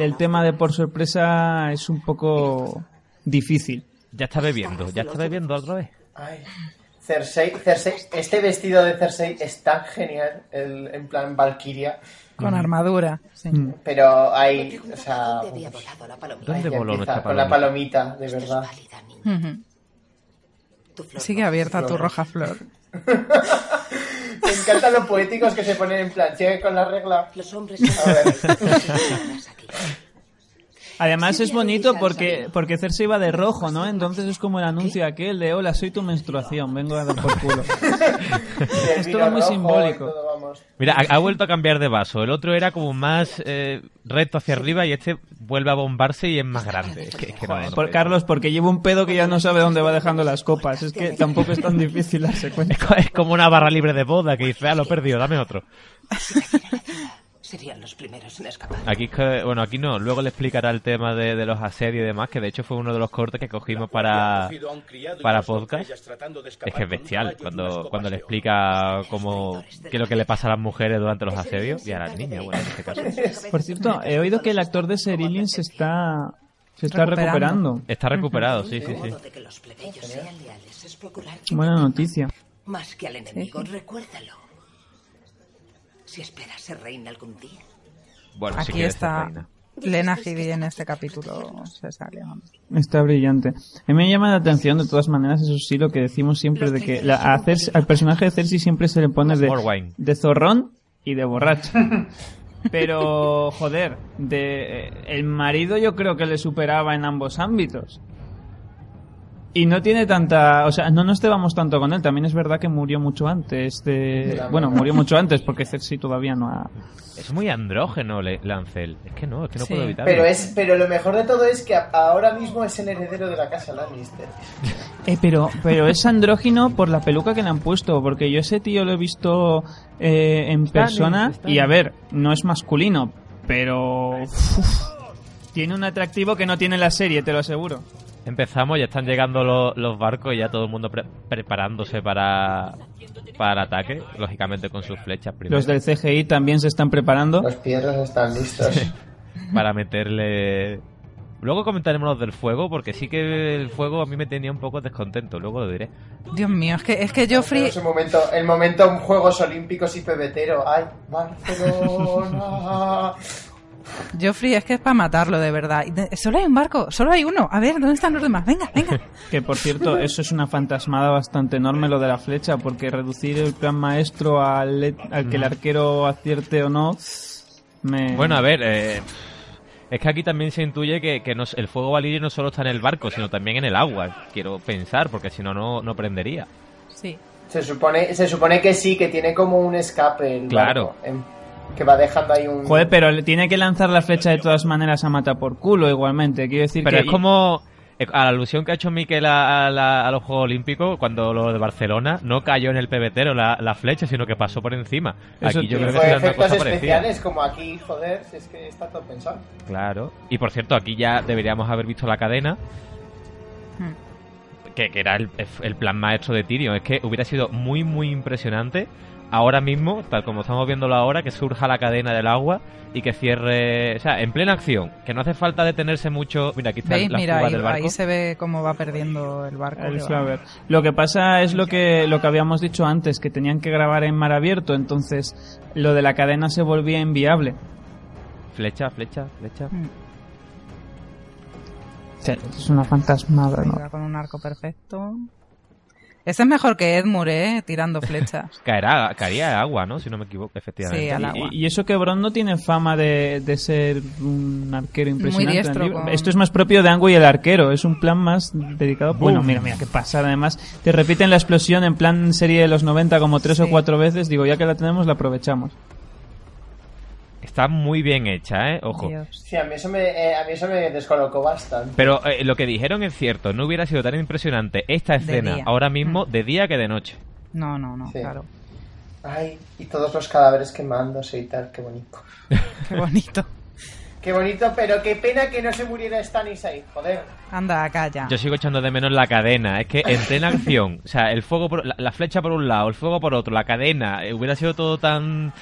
el tema de por sorpresa es un poco difícil. Ya está bebiendo, ya está bebiendo otra vez. Cersei, Cersei, este vestido de Cersei es tan genial, el, en plan Valkyria, Con armadura, sí. Mm. pero hay, o sea, Había volado la palomita. ¿Dónde voló nuestra con la palomita? palomita, de verdad. válida, niña. Ujú. Tu flor Sigue abierta tu roja flor. Me encantan los poéticos que se ponen en plan, sigue con la regla. Los hombres A ver. Además Sí, es bonito porque, porque Cersei va de rojo, ¿no? Entonces es como el anuncio aquel de hola, soy tu menstruación, vengo a dar por culo. Es todo muy simbólico. Mira, ha, ha vuelto a cambiar de vaso. El otro era como más eh, recto hacia arriba y este vuelve a bombarse y es más grande. Es que, es que no- no Por. Carlos, porque lleva un pedo que ya no sabe dónde va dejando las copas. Es que tampoco es tan difícil darse cuenta. Es como una barra libre de boda que dice, ah, lo he perdido, dame otro. Serían los primeros en escapar. Aquí bueno, aquí no, luego le explicará el tema de, de los asedios y demás, que de hecho fue uno de los cortes que cogimos para, para podcast. Es que es bestial cuando, cuando le explica cómo, qué es lo que le pasa a las mujeres durante los asedios y a las niñas, bueno, en este caso. Por cierto, he oído que el actor de Serilin se está, se está Recuperando. recuperando. Está recuperado, sí, sí, sí. Buena noticia. más que al enemigo. Recuérdalo. Si esperas ser reina algún día. Bueno, Aquí está reina. Lena Headey en este capítulo. Se sale, vamos. Está brillante. A mí me llama la atención, de todas maneras, eso sí, lo que decimos siempre, de que la- a Cersei- al personaje de Cersei siempre se le pone de, de zorrón y de borracho. Pero, joder, de, eh, el marido yo creo que le superaba en ambos ámbitos. Y no tiene tanta, o sea, no nos cebamos tanto con él. También es verdad que murió mucho antes de, bueno, murió mucho antes porque Cersei todavía no ha. Es muy andrógeno Lancel. Es que no, es que no Sí. puedo evitarlo. Pero es, pero lo mejor de todo es que ahora mismo es el heredero de la casa Lannister. Eh, pero, pero es andrógino por la peluca que le han puesto, porque yo ese tío lo he visto eh, en persona y a ver, no es masculino, pero uf, tiene un atractivo que no tiene la serie, te lo aseguro. Empezamos, ya están llegando los, los barcos y ya todo el mundo pre- preparándose para, para el ataque, lógicamente con sus flechas primero. Los del CGI también se están preparando. Los piedras están listos. para meterle... Luego comentaremos los del fuego, porque sí que el fuego a mí me tenía un poco descontento, luego lo diré. Dios mío, es que, es que Joffrey... Ese momento, el momento en Juegos Olímpicos y pebetero. ¡Ay, Barcelona! Joffrey es que es para matarlo, de verdad. Solo hay un barco, solo hay uno. A ver, ¿dónde están los demás? Venga, venga. Que por cierto, eso es una fantasmada bastante enorme lo de la flecha, porque reducir el plan maestro al, al que el arquero acierte o no. Me... Bueno, a ver, eh, es que aquí también se intuye que, que no es- el fuego valirio no solo está en el barco, sino también en el agua, quiero pensar, porque si no, no no prendería. Sí. Se supone, se supone que sí, que tiene como un escape. el Claro. barco, en- que va dejando ahí un. Joder, pero le tiene que lanzar la flecha de todas maneras a mata por culo igualmente. Quiero decir Pero que es como eh, a la alusión que ha hecho Miquel a, a la- a los Juegos Olímpicos, cuando lo de Barcelona no cayó en el pebetero la, la flecha, sino que pasó por encima. Eso Aquí yo creo que Fue será una efectos cosa parecida. especiales, como aquí, joder, si es que está todo pensado. Claro. Y por cierto, aquí ya deberíamos haber visto la cadena. Que, que era el, el plan maestro de Tyrion. Es que hubiera sido muy, muy impresionante ahora mismo, tal como estamos viéndolo ahora, que surja la cadena del agua y que cierre. O sea, en plena acción. Que no hace falta detenerse mucho. Mira, aquí está ¿Veis? la Mira, ahí, del barco. ahí se ve cómo va perdiendo el barco. El que. Lo que pasa es lo que, lo que habíamos dicho antes, que tenían que grabar en mar abierto, entonces lo de la cadena se volvía inviable. Flecha, flecha, flecha. Mm. Es una fantasmada, ¿no? Con un arco perfecto. Ese es mejor que Edmure, ¿eh? Tirando flechas. Caerá, caería agua, ¿no? Si no me equivoco, efectivamente. Sí, al agua. Y, y eso que Bron no tiene fama de, de ser un arquero impresionante. diestro con- Esto es más propio de Angu y el arquero. Es un plan más dedicado. Bueno, mira, mira qué pasa. Además, te repiten la explosión en plan serie de los 90 como tres o cuatro veces. Digo, ya que la tenemos, la aprovechamos. Está muy bien hecha, ¿eh? Ojo. Dios. Sí, a mí eso me, eh, a mí eso me descolocó bastante. Pero eh, lo que dijeron es cierto. No hubiera sido tan impresionante esta escena ahora mismo de día que de noche. No, no, no, Sí. claro. Ay, y todos los cadáveres quemándose y tal, qué bonito. Qué bonito. Qué bonito, pero qué pena que no se muriera Stannis ahí, joder. Anda, calla. Yo sigo echando de menos la cadena. Es que en plena acción, o sea, el fuego, por, la, la flecha por un lado, el fuego por otro, la cadena, eh, hubiera sido todo tan.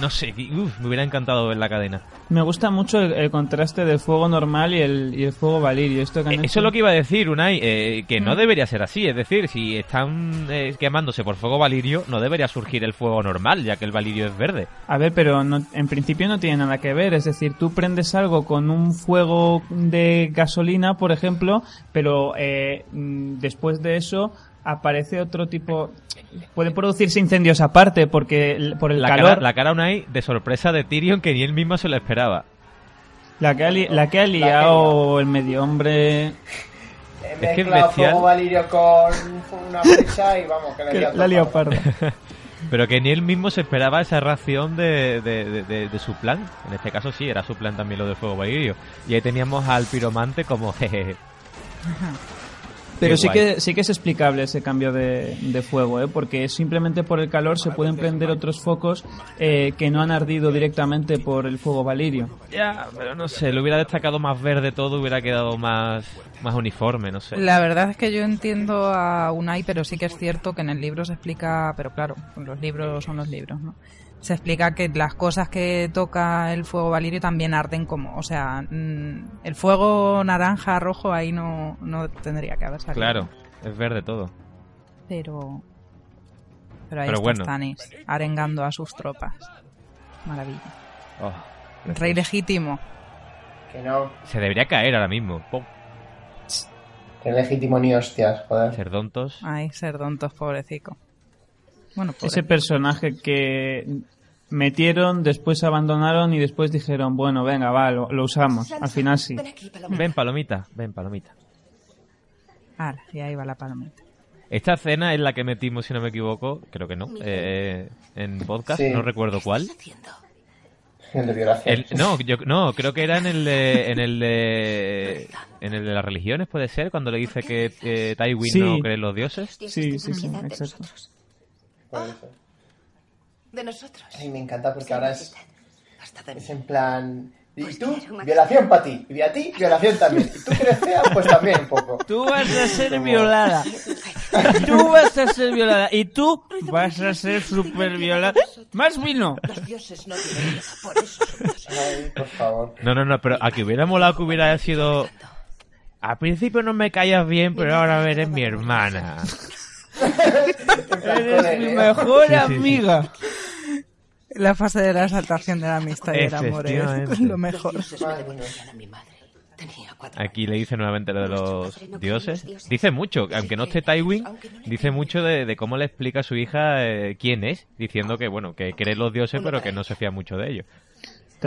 No sé, uf, me hubiera encantado ver la cadena. Me gusta mucho el, el contraste del fuego normal y el, y el fuego valirio. Esto que han Eh, hecho- Eso es lo que iba a decir, Unai, eh, que Mm. no debería ser así. Es decir, si están eh, quemándose por fuego valirio, no debería surgir el fuego normal, ya que el valirio es verde. A ver, pero no- en principio no tiene nada que ver. Es decir, tú prendes algo con un fuego de gasolina, por ejemplo, pero eh, mm, después de eso aparece otro tipo. Puede producirse incendios aparte porque el- por el La calor. cara, la cara Unai de sorpresa de Tyrion que ni él mismo se lo esperaba. La que ha, li- la que ha liado el medio hombre. He Es que es bestial. fuego valirio con una flecha y vamos, que le la ha liado parda. Pero que ni él mismo se esperaba esa reacción de, de- de- de- de su plan. En este caso sí, era su plan también lo del fuego valirio. Y ahí teníamos al piromante como jejeje. Pero Qué sí guay. que, sí que es explicable ese cambio de, de fuego, ¿eh? porque simplemente por el calor se pueden prender otros focos eh, que no han ardido directamente por el fuego valirio. Ya, pero no sé, lo hubiera destacado más verde todo, hubiera quedado más, más uniforme, no sé. La verdad es que yo entiendo a Unai, pero sí que es cierto que en el libro se explica, pero claro, los libros son los libros, ¿no? Se explica que las cosas que toca el fuego valirio también arden como, o sea, mm, el fuego naranja, rojo, ahí no, no tendría que haber salido. Claro, es verde todo. Pero, pero ahí Pero está bueno. Stannis, arengando a sus tropas. Maravilla. Oh, Rey legítimo. Que no, se debería caer ahora mismo. Pum, que legítimo ni hostias, joder. Cerdontos. Ay, ser dontos, pobrecico. Bueno, pobre. Ese personaje que metieron, después abandonaron y después dijeron, bueno, venga, va, lo, lo usamos. Al final sí. Ven aquí, Paloma. Ven, palomita, ven, palomita. Ala, y ahí va la palomita. Esta escena es la que metimos, si no me equivoco, creo que no, eh, en podcast, Sí. no recuerdo cuál. El de violación. El- no, yo, no, creo que era en el de, en el de, en el de las religiones, puede ser, cuando le dice que eh, Tywin Sí. no cree en los dioses. Sí, sí, sí, exacto. De nosotros. Ay, me encanta porque ahora es, es en plan... Y tú, violación para ti. Y a ti, violación también. Y tú eres fea, pues también un poco. Tú vas a ser Como- violada. Tú vas a ser violada. Y tú vas a ser super violada. Más vino. Los dioses no tienen por eso son dioses. Ay, por favor. No, no, no, pero a que hubiera molado que hubiera sido... Al principio no me callas bien, pero ahora eres mi hermana. Eres mi mejor Sí, sí, sí. amiga. La fase de la exaltación de la amistad y el amor es lo mejor. Aquí le dice nuevamente lo de los dioses. Dice mucho, aunque no esté Tywin, dice mucho de, de cómo le explica a su hija eh, quién es, diciendo que, bueno, que cree en los dioses, pero que no se fía mucho de ellos.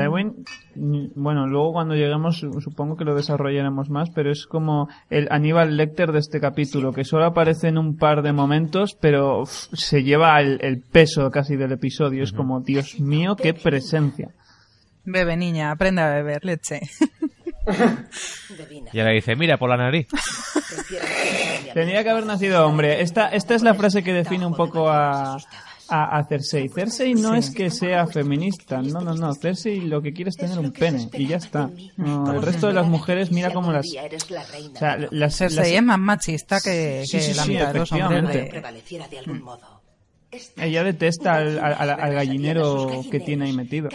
Tywin, mm, bueno, luego cuando lleguemos su- supongo que lo desarrollaremos más, pero es como el Aníbal Lecter de este capítulo, que solo aparece en un par de momentos, pero uf, se lleva el, el peso casi del episodio. Es como, Dios mío, qué presencia. Bebe, niña, aprende a beber leche. Y ahora dice, mira, por la nariz. Tenía que haber nacido hombre. Esta, esta es la frase que define un poco a, a, a Cersei. Cersei no es que sea feminista, no, no, no. Cersei lo que quiere es tener un pene y ya está. No, el resto de las mujeres mira como las... O sea, las, Cersei las- es más machista que, Sí, que sí, la sí, mitad de los hombres de... algún modo. Ella detesta al, al- al- al gallinero que tiene ahí metido.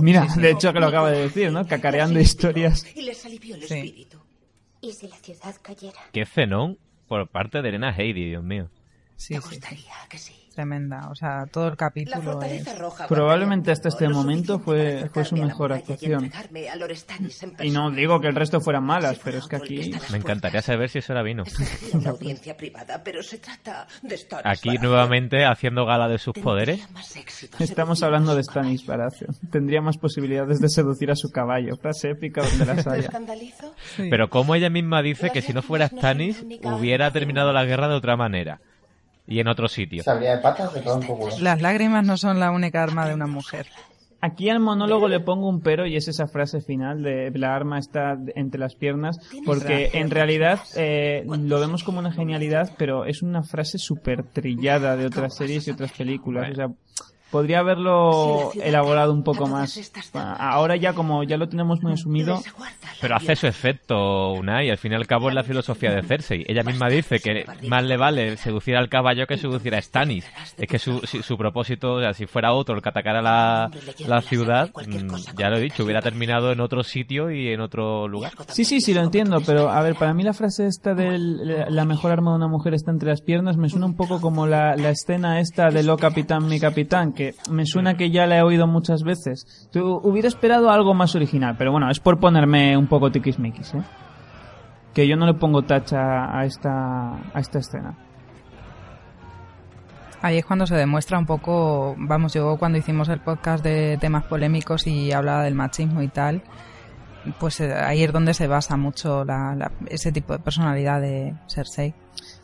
Mira, de hecho que lo acaba de decir, ¿no? Cacareando historias. Sí. Qué cenón por parte de Elena Heidi, Dios mío. Sí, Me sí, gustaría que sí. tremenda. O sea, todo el La capítulo fortaleza es... roja Probablemente hasta este momento fue- fue su la mejor y actuación. en Y no digo que el resto fueran malas, pero es que aquí... Me encantaría saber si eso era vino. Una audiencia privada, pero se trata de Aquí nuevamente haciendo gala de sus poderes. Estamos hablando de Stannis Baratheon. Tendría más posibilidades de seducir a su caballo. Frase épica donde las ¿Me haya. Pero como ella misma dice que si no fuera Stannis, hubiera terminado la guerra de otra manera. Y en otro sitio. Sabría de patas de todo un poco. Las lágrimas no son la única arma de una mujer. Aquí al monólogo le pongo un pero y es esa frase final de la arma está entre las piernas, porque en realidad eh, lo vemos como una genialidad, pero es una frase súper trillada de otras series y otras películas. O sea, podría haberlo elaborado un poco más. Ahora ya como ya lo tenemos muy asumido, Pero hace su efecto, Unai. Al fin y al cabo es la filosofía de Cersei. Ella misma dice que más le vale seducir al caballo que seducir a Stannis. Es que su, su propósito, o sea, si fuera otro el que atacara la, la ciudad, mm, ya lo he dicho, hubiera terminado en otro sitio y en otro lugar. Sí, sí, sí, lo entiendo, pero a ver, para mí la frase esta de la mejor arma de una mujer está entre las piernas me suena un poco como la, la escena esta de Lo Capitán, mi Capitán, que me suena que ya la he oído muchas veces. Tú hubiera esperado algo más original, pero bueno, es por ponerme un poco tiquismiquis, ¿eh? Que yo no le pongo tacha a esta, a esta escena. Ahí es cuando se demuestra un poco, vamos, yo cuando hicimos el podcast de temas polémicos y hablaba del machismo y tal, pues eh, ahí es donde se basa mucho la- la- ese tipo de personalidad de Cersei.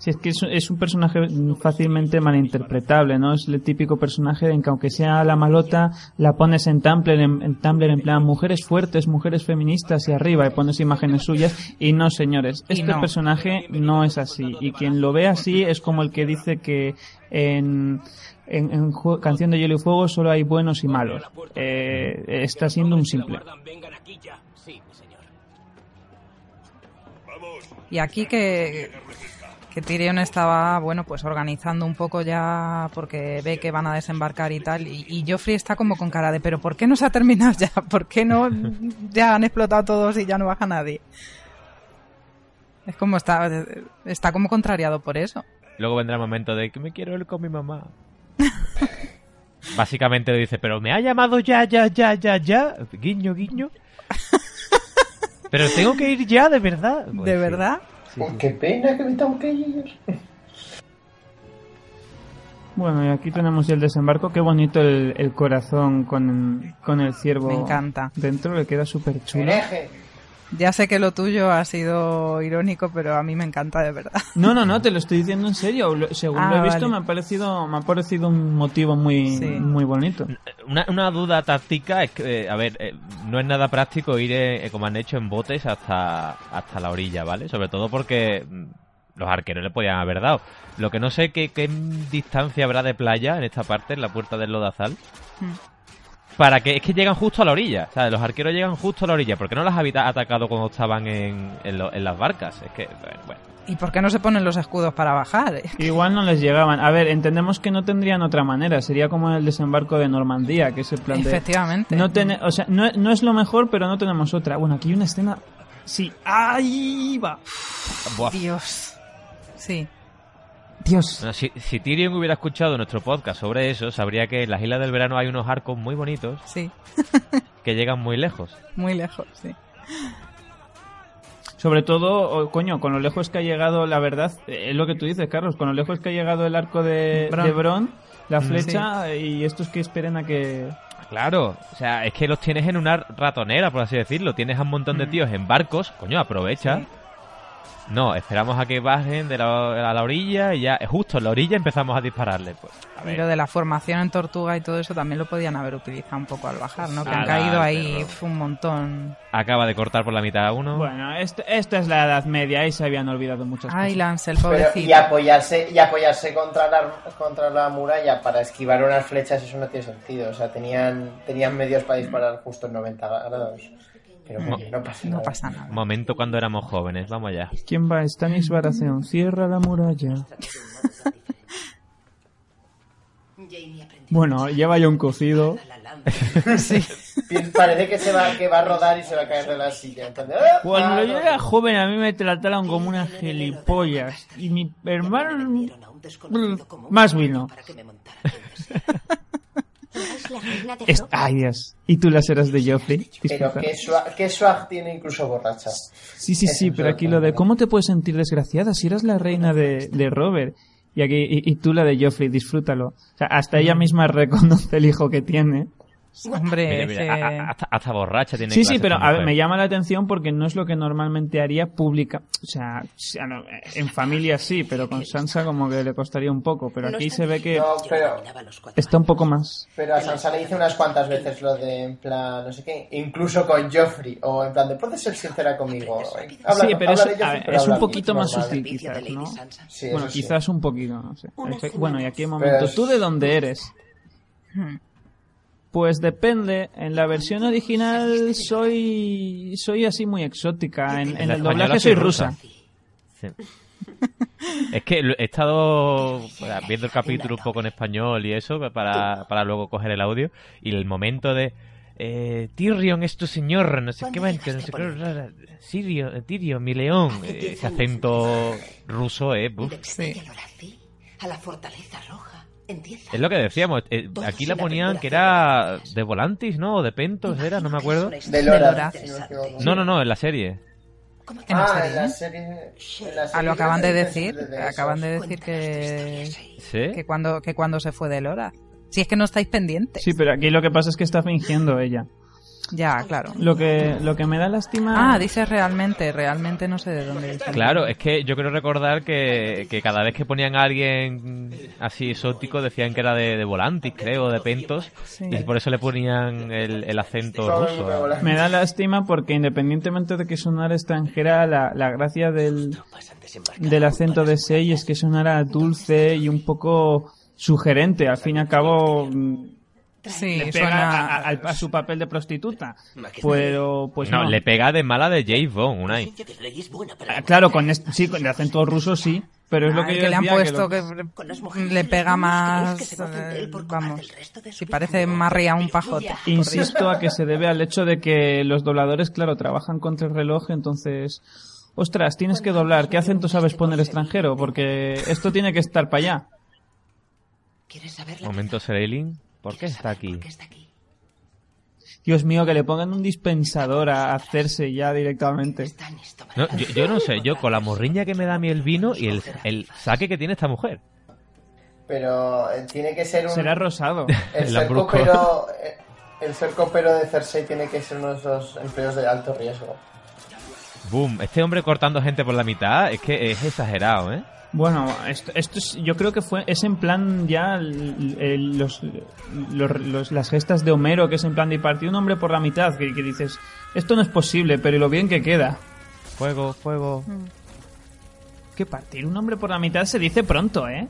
Si es que es, es un personaje fácilmente malinterpretable, ¿no? Es el típico personaje en que aunque sea la malota, la pones en Tumblr, en, en Tumblr en plan mujeres fuertes, mujeres feministas y arriba y pones imágenes suyas y no, señores. Este no. personaje no es así y quien lo ve así es como el que dice que en, en, Canción de Hielo y Fuego solo hay buenos y malos. Eh, está siendo un simple. Y aquí que, que Tyrion estaba, bueno, pues organizando un poco ya porque ve que van a desembarcar y tal, y, y Joffrey está como con cara de, pero ¿por qué no se ha terminado ya? ¿Por qué no ya han explotado todos y ya no baja nadie? Es como está, está como contrariado por eso. Luego vendrá el momento de que me quiero ir con mi mamá. Básicamente le dice, pero me ha llamado ya, ya, ya, ya, ya. Guiño, guiño. Pero tengo que ir ya, de verdad. Pues ¿De sí. verdad? Sí, Oh, sí. qué pena que me tengo que ir. Bueno, y aquí tenemos ya el desembarco. Qué bonito el, el corazón con, con el ciervo Me encanta. dentro, le queda súper chulo. Hereje. Ya sé que lo tuyo ha sido irónico, pero a mí me encanta de verdad. No, no, no, te lo estoy diciendo en serio. Según Ah, lo he visto, vale. me ha parecido, me ha parecido un motivo muy, Sí. muy bonito. Una, una duda táctica es que, eh, a ver, eh, no es nada práctico ir, eh, como han hecho, en botes hasta, hasta la orilla, ¿vale? Sobre todo porque mm, los arqueros le podían haber dado. Lo que no sé qué, qué distancia habrá de playa en esta parte, en la puerta del Lodazal. Hmm. Para que es que llegan justo a la orilla, o sea, los arqueros llegan justo a la orilla. ¿Por qué no las había atacado cuando estaban en, en, lo- en las barcas? Es que, bueno. ¿Y por qué no se ponen los escudos para bajar? Igual no les llegaban. A ver, entendemos que no tendrían otra manera. Sería como el desembarco de Normandía, que es el plan de... Efectivamente. No tene- o sea, no, no es lo mejor, pero no tenemos otra. Bueno, aquí hay una escena... Sí, ahí va. Buah. Dios. Sí. Dios. Bueno, si, si Tyrion hubiera escuchado nuestro podcast sobre eso, sabría que en las Islas del Verano hay unos arcos muy bonitos Sí. que llegan muy lejos. Muy lejos, sí. Sobre todo, coño, con lo lejos que ha llegado, la verdad, eh, es lo que tú dices, Carlos, con lo lejos que ha llegado el arco de Bron. de Bron, la Mm, flecha, y estos que esperen a que... Claro, o sea, es que los tienes en una ratonera, por así decirlo. Tienes a un montón de tíos en barcos, coño, aprovecha. Sí. No, esperamos a que bajen de la, a la orilla y ya, justo en la orilla empezamos a dispararle. Pues, a Y ver. lo de la formación en tortuga y todo eso también lo podían haber utilizado un poco al bajar, ¿no? Que han caído ahí un montón. Acaba de cortar por la mitad a uno. Bueno, esta es la Edad Media y se habían olvidado muchas Ay, cosas. Lance, el Pero, pobrecito. y apoyarse y apoyarse contra la, contra la muralla para esquivar unas flechas eso no tiene sentido o sea tenían tenían medios para disparar justo en 90 grados pero bueno, no pasa No nada pasa nada. Momento cuando éramos jóvenes, vamos allá. ¿Quién va? Stanis Baratheon, cierra la muralla. Bueno, lleva ya un cocido. Sí. Parece que se va que va a rodar y se va a caer de la silla entonces, ¡ah! Cuando Ah, yo no. era joven a mí me trataron como una gilipollas. Y mi hermano... un Más vino. ¿Eres la reina de Es-? Ay, Dios. ¿Y tú las eras de Joffrey? pero qué swag, qué swag tiene incluso borracha Sí, sí, sí, pero aquí lo de. ¿cómo te puedes sentir desgraciada si eras la reina de, de Robert? Y aquí y, y tú la de Joffrey, disfrútalo. O sea, hasta ella misma reconoce el hijo que tiene. Hombre, Mira, mira, que- a- a- hasta, hasta borracha tiene Sí, sí, pero a ver, me llama la atención porque no es lo que normalmente haría pública. O sea, en familia sí, pero con Sansa como que le costaría un poco. Pero aquí se ve que No, pero- está un poco más. pero a Sansa le dice unas cuantas veces lo de en plan no sé qué incluso con Joffrey o en plan de puedes ser sincera conmigo Habla- Sí, pero Joffrey, ver, es un poquito más sutil quizás, ¿no? Sí, bueno, sí. quizás un poquito, no sé. Bueno, y aquí un momento. Pero ¿Tú de dónde eres? Hmm. Pues depende. En la versión original soy soy así muy exótica. En, el doblaje soy rusa. Sí. Es que he estado viendo el capítulo un poco en español y eso para, para luego coger el audio y el momento de eh, Tyrion es tu señor, no sé qué va, no sé qué, Sirio, Tyrion, mi león, Eh, ese acento ruso, eh, buf. Lorací a la fortaleza roja. Es lo que decíamos, eh, aquí la ponían que era de Volantis, ¿no? O de Pentos era, no me acuerdo. de Lora, no. No, no, no, en la serie. ¿Cómo te En la Ah, serie. en la serie. en la Ah, serie lo acaban de de- decir. de- de Acaban de decir que, ¿Sí? que cuando que cuando se fue de Lora. Si es que no estáis pendientes. Sí, pero aquí lo que pasa es que está fingiendo ella. Ya, claro. Lo que lo que me da lástima. Ah, dices realmente, realmente no sé de dónde dice. Claro, es que yo quiero recordar que, que cada vez que ponían a alguien así exótico decían que era de, de Volantis, creo, de Pentos, Sí. y por eso le ponían el, el acento ruso. me da lástima porque independientemente de que sonara extranjera, la, la gracia del, del acento de Sei es que sonara dulce y un poco sugerente. Al fin y al cabo, Sí, le pega suena- a, a- a su papel de prostituta. Pero, pues no, no. le pega de mala de James Bond, Unai. Ah, Claro, con este- sí, con el acento ruso sí, pero es lo Ah, que el yo le han decía, que puesto lo- que, le pega más. eh, vamos. Si parece más ría un pajote. Insisto a que se debe al hecho de que los dobladores, claro, trabajan contra el reloj, entonces... Ostras, tienes que doblar. ¿Qué acento sabes poner extranjero? Porque esto tiene que estar para allá. ¿Quieres saber la Momento Serailing, ¿por qué está aquí? por qué está aquí? Dios mío, que le pongan un dispensador a hacerse ya directamente. No, yo, yo no sé, yo con la morriña que me da a mí el vino y el, el saque que tiene esta mujer. Pero eh, tiene que ser un. Será rosado. El brusco. copero. eh, El ser copero de Cersei tiene que ser uno de esos empleos de alto riesgo. Boom, este hombre cortando gente por la mitad, es que es exagerado, ¿eh? Bueno, esto, esto es, yo creo que fue es en plan ya el- el- los, los- los- las gestas de Homero, que es en plan de partir un hombre por la mitad, que, que dices, esto no es posible, pero lo bien que queda. Fuego, fuego. Que partir un hombre por la mitad se dice pronto, ¿eh?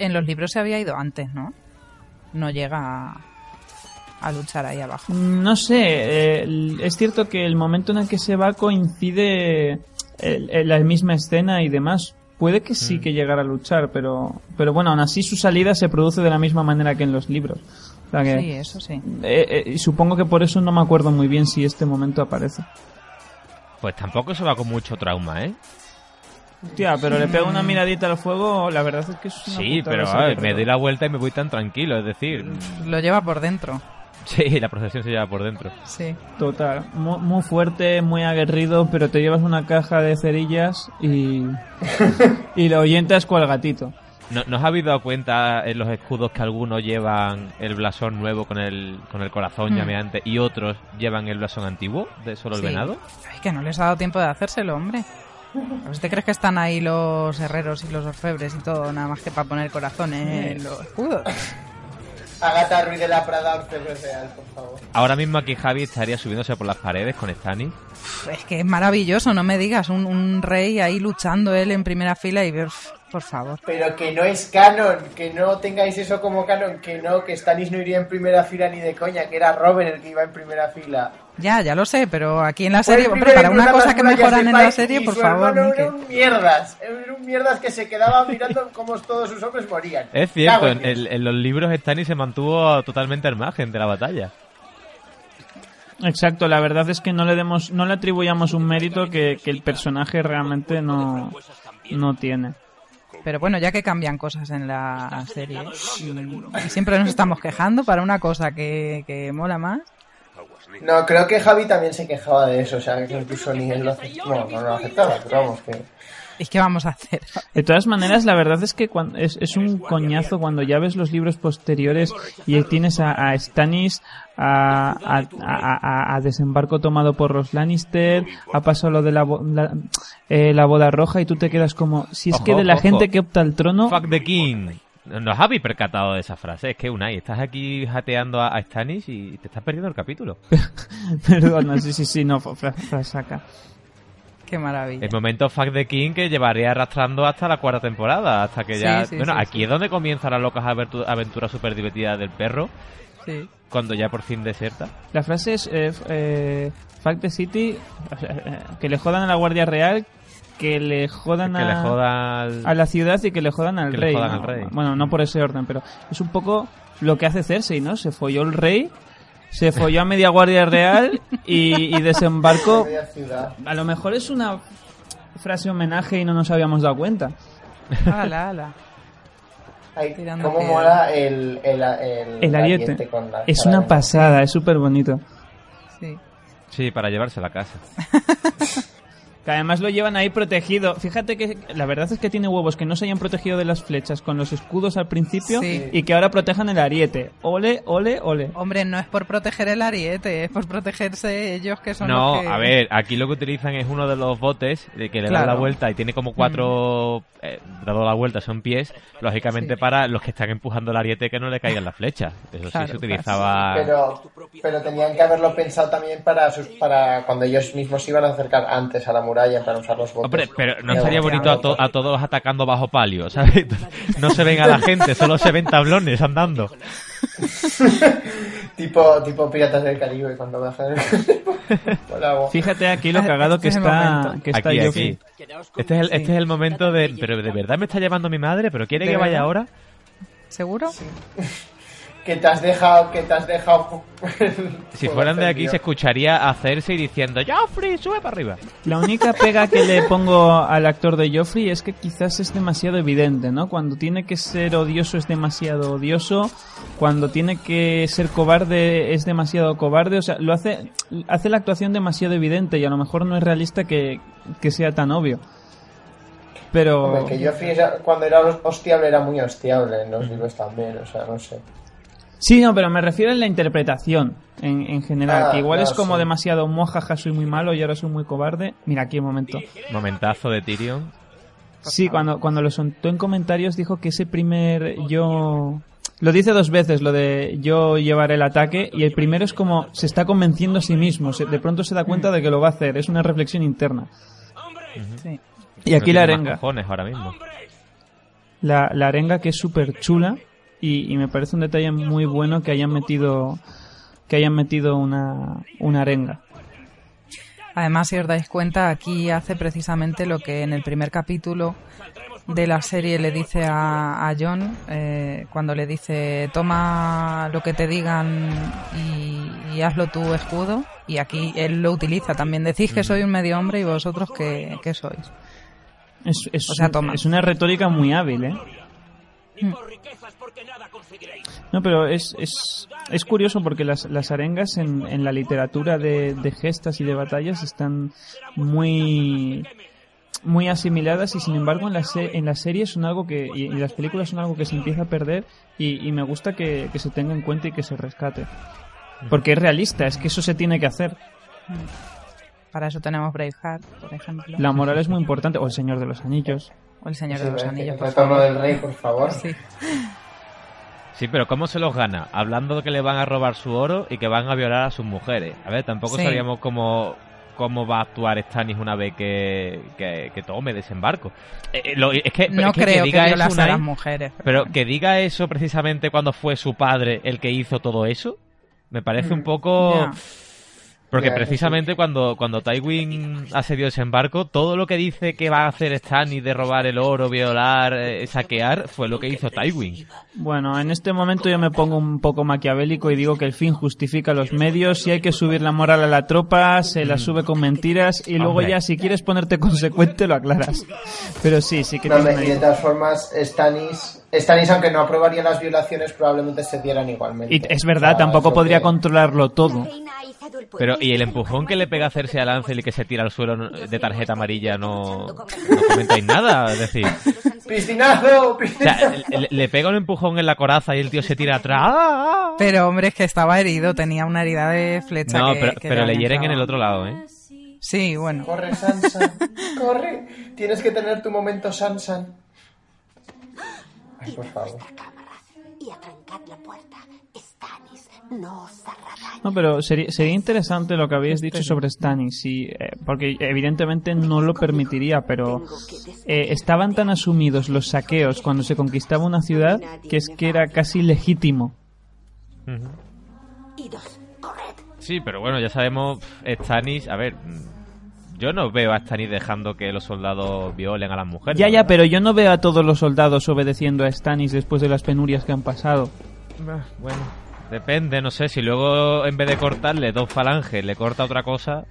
En los libros se había ido antes, ¿no? No llega a, a luchar ahí abajo. No sé, eh, es cierto que el momento en el que se va coincide el- el- la misma escena y demás. Puede que sí que llegara a luchar, pero, pero bueno, aún así su salida se produce de la misma manera que en los libros. O sea que, Sí, eso sí. eh, eh, y supongo que por eso no me acuerdo muy bien si este momento aparece. Pues tampoco se va con mucho trauma, ¿eh? Tía, pero le pego una miradita al fuego, la verdad es que es una Sí, pero ese a ver, guerrero. me doy la vuelta y me voy tan tranquilo, es decir, Lo lleva por dentro. sí, la procesión se lleva por dentro. Sí. Total, muy, muy fuerte, muy aguerrido, pero te llevas una caja de cerillas y, y lo oyentas cual gatito. ¿No, ¿Nos habéis dado cuenta en los escudos que algunos llevan el blasón nuevo con el, con el corazón Mm. llameante y otros llevan el blasón antiguo de solo el Sí. venado? Ay, que no les ha dado tiempo de hacérselo, hombre. ¿A ¿Usted crees que están ahí los herreros y los orfebres y todo, nada más que para poner corazones en los escudos? Agata Ruiz de la Prada, Orfebre Real, por favor. Ahora mismo aquí Javi estaría subiéndose por las paredes con Stannis. Es que es maravilloso, no me digas, un, un rey ahí luchando él en primera fila y ver, por favor. Pero que no es canon, que no tengáis eso como canon, que no, que Stannis no iría en primera fila ni de coña, que era Robert el que iba en primera fila. Ya, ya lo sé, pero aquí en la serie, hombre, para una cosa que mejoran en la serie, y por su favor, era un mierdas, era un mierdas que se quedaban mirando cómo todos sus hombres morían. Es cierto, en, el- en los libros Stannis se mantuvo totalmente al margen de la batalla. Exacto, la verdad es que no le demos, no le atribuyamos un mérito que, que el personaje realmente no, no tiene. Pero bueno, ya que cambian cosas en la serie y, y siempre nos estamos quejando para una cosa que, que mola más. No, creo que Javi también se quejaba de eso, o sea, que incluso ni él lo aceptaba. No, no lo aceptaba, pero vamos, que... ¿Y qué vamos a hacer? De todas maneras, la verdad es que cuan- es, es un coñazo cuando ya ves los libros posteriores y tienes a, a Stannis, a, a, a- a- a desembarco tomado por los Lannister, ha pasado lo de la, bo- la, eh, la boda roja y tú te quedas como, si es Ojo, que de la ojo. gente que opta al trono, Fuck the king. ¿No os habéis percatado de esa frase? Es que Unai, estás aquí jateando a, a Stannis y te estás perdiendo el capítulo. perdona, sí, sí, sí, no, fra- fra- saca. Qué maravilla. El momento Fuck the King que llevaría arrastrando hasta la cuarta temporada, hasta que ya... Sí, sí, bueno, sí, aquí sí. es donde comienza la locas aventu- aventura súper divertida del perro, Sí. cuando ya por fin deserta. La frase es, eh, eh, fuck the city, o sea, eh, que le jodan a la Guardia Real, que le jodan Que a... le joda al... a la ciudad y que le jodan al Que le rey. jodan ¿no? al rey. Bueno, no por ese orden, pero es un poco lo que hace Cersei, ¿no? Se folló el rey, se folló a media guardia real y, y desembarcó. A lo mejor es una frase homenaje y no nos habíamos dado cuenta. Ala, ala. Ay, cómo piedra. mola el, el, el, El ariete. con la Es una pasada, es súper bonito. Sí. Sí, para llevarse a la casa. Que además lo llevan ahí protegido. Fíjate que la verdad es que tiene huevos que no se hayan protegido de las flechas con los escudos al principio Sí. y que ahora protejan el ariete. Ole, ole, ole. Hombre, no es por proteger el ariete, es por protegerse ellos que son No, los que... a ver, aquí lo que utilizan es uno de los botes de que le da Claro. la vuelta y tiene como cuatro, eh, dado la vuelta son pies, lógicamente Sí. para los que están empujando el ariete que no le caigan las flechas. Eso Claro, sí se utilizaba. Pero, pero tenían que haberlo pensado también para sus, para cuando ellos mismos se iban a acercar antes a la muralla para usar los botes. Hombre, pero no estaría bonito a, to- a todos atacando bajo palio, ¿sabes? No se ven a la gente, solo se ven tablones andando. tipo, tipo Piratas del Caribe cuando bajan. Fíjate aquí lo cagado que Este es está, momento. que está Aquí, aquí. Este es, el, este es el momento de... Pero de verdad me está llevando mi madre, pero quiere ¿De que vaya ahora. ¿Seguro? Que te has dejado, que te has dejado. Si fueran de aquí se escucharía a Cersei diciendo Joffrey, sube para arriba. La única pega que le pongo al actor de Joffrey es que quizás es demasiado evidente, ¿no? Cuando tiene que ser odioso es demasiado odioso, cuando tiene que ser cobarde es demasiado cobarde, o sea, lo hace hace la actuación demasiado evidente y a lo mejor no es realista que, que sea tan obvio. Pero Hombre, que Joffrey cuando era hostiable era muy hostiable en los libros también, o sea, no sé. Sí, no, pero me refiero en la interpretación en, en general, Ah, que igual es como sí. demasiado mojaja, soy muy malo y ahora soy muy cobarde. Mira aquí un momento. Momentazo de Tyrion. Sí, cuando, cuando lo soltó en comentarios dijo que ese primer yo... Lo dice dos veces, lo de yo llevaré el ataque, y el primero es como se está convenciendo a sí mismo, se- de pronto se da cuenta de que lo va a hacer, es una reflexión interna. Sí. Y aquí No la arenga. cojones ahora mismo. La, la arenga que es súper chula y, y me parece un detalle muy bueno que hayan metido que hayan metido una, una arenga. Además, si os dais cuenta, aquí hace precisamente lo que en el primer capítulo de la serie le dice a, a John, eh, cuando le dice, toma lo que te digan y, y hazlo tu escudo. Y aquí él lo utiliza también. Decís que soy un medio hombre y vosotros que, que sois. Es, es, O sea, toma. es una retórica muy hábil, ¿eh? No, pero es, es, es curioso porque las, las arengas en, en la literatura de, de gestas y de batallas están muy muy asimiladas y sin embargo en la, se- en las series son algo que y, y las películas son algo que se empieza a perder y, y me gusta que, que se tenga en cuenta y que se rescate. Porque es realista es que eso se tiene que hacer. Para eso tenemos Braveheart, por ejemplo. la moral es muy importante o el Señor de los Anillos O el Señor Sí, de los el Anillos. por retorno favor. del rey, por favor. Sí. Sí, pero ¿cómo se los gana? Hablando de que le van a robar su oro y que van a violar a sus mujeres. A ver, tampoco Sí. sabíamos cómo, cómo va a actuar Stannis una vez que, que, que tome desembarco. Eh, eh, lo- es que, No es que, creo que, diga eso, a las mujeres. Pero que diga eso precisamente cuando fue su padre el que hizo todo eso, me parece un poco... Ya. Porque precisamente cuando, cuando Tywin asedió desembarco, todo lo que dice que va a hacer Stannis de robar el oro, violar, eh, saquear, fue lo que hizo Tywin. Bueno, en este momento yo me pongo un poco maquiavélico y digo que el fin justifica los medios. Si hay que subir la moral a la tropa, se la sube con mentiras y luego Hombre. ya si quieres ponerte consecuente lo aclaras. Pero sí, sí que No, tiene y de todas formas, Stannis, Stannis, aunque no aprobaría las violaciones, probablemente se dieran igualmente. Y es verdad, O sea, tampoco podría que- controlarlo todo. Pero, ¿y el empujón que le pega a Cersei a Lancel y que se tira al suelo de tarjeta amarilla no, no comentáis nada? Es decir, ¡Piscinazo! o ¡Piscinazo! sea, le, le pega un empujón en la coraza y el tío se tira atrás. Pero hombre, es que estaba herido, tenía una herida de flecha. No, que- pero, que pero le hieren en el otro lado, ¿eh? Sí, bueno. Corre, Sansa. Corre. Tienes que tener tu momento, Sansa. Ay, por favor. Y la puerta. Stannis no os hará daño. No, pero sería, sería interesante lo que habéis dicho sobre Stannis, sí, eh, porque evidentemente no lo permitiría, pero eh, estaban tan asumidos los saqueos cuando se conquistaba una ciudad que es que era casi legítimo. Sí, pero bueno, ya sabemos, Stannis, a ver, yo no veo a Stannis dejando que los soldados violen a las mujeres. Ya, la ya, pero yo no veo a todos los soldados obedeciendo a Stannis después de las penurias que han pasado. Bueno, depende, no sé, si luego en vez de cortarle dos falanges le corta otra cosa,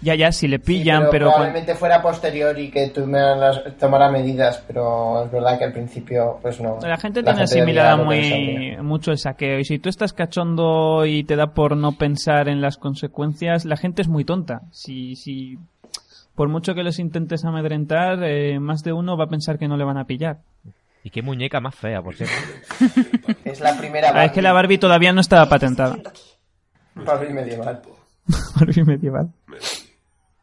Ya, ya, si le Sí, pillan, pero, pero... probablemente fuera posterior y que tomara, las- tomara medidas, pero es verdad que al principio, pues no. La gente La tiene gente asimilada muy mucho el saqueo y si tú estás cachondo y te da por no pensar en las consecuencias, la gente es muy tonta. Si, si por mucho que los intentes amedrentar, eh, más de uno va a pensar que no le van a pillar. y qué muñeca más fea, por cierto. Es la primera Ah, es que la Barbie todavía no estaba patentada. Barbie medieval. Barbie medieval.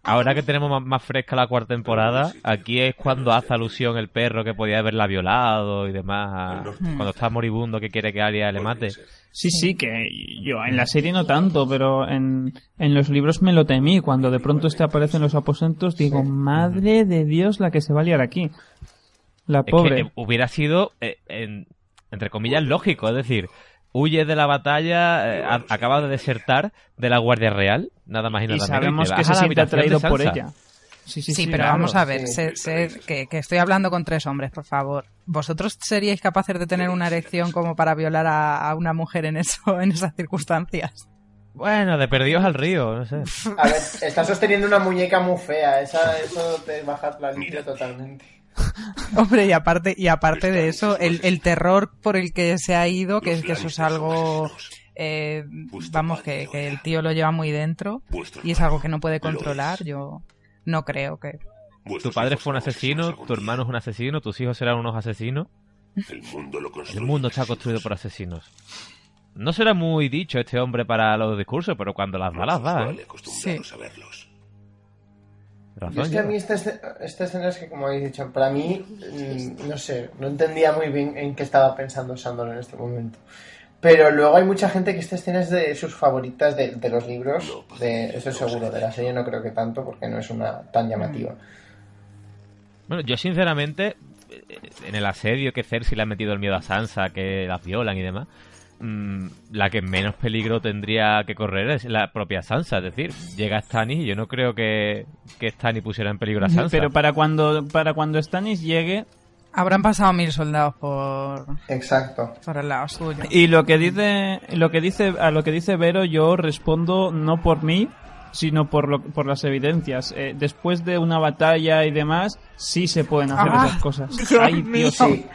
Ahora que tenemos más, fresca la cuarta temporada, aquí es cuando hace alusión el perro que podía haberla violado y demás, cuando está moribundo que quiere que Arya le mate. Sí, sí, que yo en la serie no tanto, pero en, en los libros me lo temí. Cuando de pronto este aparece en los aposentos, digo, madre de Dios la que se va a liar aquí. La Es que pobre. hubiera sido, eh, en- entre comillas, lógico, es decir, huye de la batalla, eh, a- acaba de desertar de la Guardia Real, nada más y nada y menos. sabemos te que se siente atraído por ella. Sí, sí, Sí, sí, pero claro. vamos a ver, sí. sé- sé que, que estoy hablando con tres hombres, por favor. ¿Vosotros seríais capaces de tener una erección como para violar a, a una mujer en eso, en esas circunstancias? Bueno, de perdidos al río, no sé. A ver, estás sosteniendo una muñeca muy fea. Esa, eso te baja la limpio totalmente. Hombre, y aparte, y aparte de eso, el, el terror por el que se ha ido, que, que eso es algo, eh, vamos, que, que el tío lo lleva muy dentro y es algo que no puede controlar, yo no creo que... Tu padre fue un asesino, tu hermano es un asesino, tus hijos serán unos asesinos. El mundo lo El construye. mundo está construido por asesinos. No será muy dicho este hombre para los discursos, pero cuando las da, las da. ¿eh? verlos. Razón es que a mí esta, escena- esta escena es que, como habéis dicho, para mí, mm, no sé, no entendía muy bien en qué estaba pensando Sandor en este momento. Pero luego hay mucha gente que esta escena es de sus favoritas de, de los libros, de, eso es seguro, de la serie no creo que tanto, porque no es una tan llamativa. Bueno, yo sinceramente, eh, en el asedio que Cersei le ha metido el miedo a Sansa, que las violan y demás, mm, la que menos peligro tendría que correr es la propia Sansa. Es decir, llega Stannis y yo no creo que, que Stannis pusiera en peligro a Sansa. Pero para cuando, para cuando Stannis llegue, Habrán pasado mil soldados por, Exacto. por el lado suyo. Y lo que dice, lo que dice, a lo que dice Vero, yo respondo no por mí, sino por lo, por las evidencias. Eh, después de una batalla y demás, sí se pueden hacer Ah, esas cosas. Dios Ay, mío. Dios. Sí,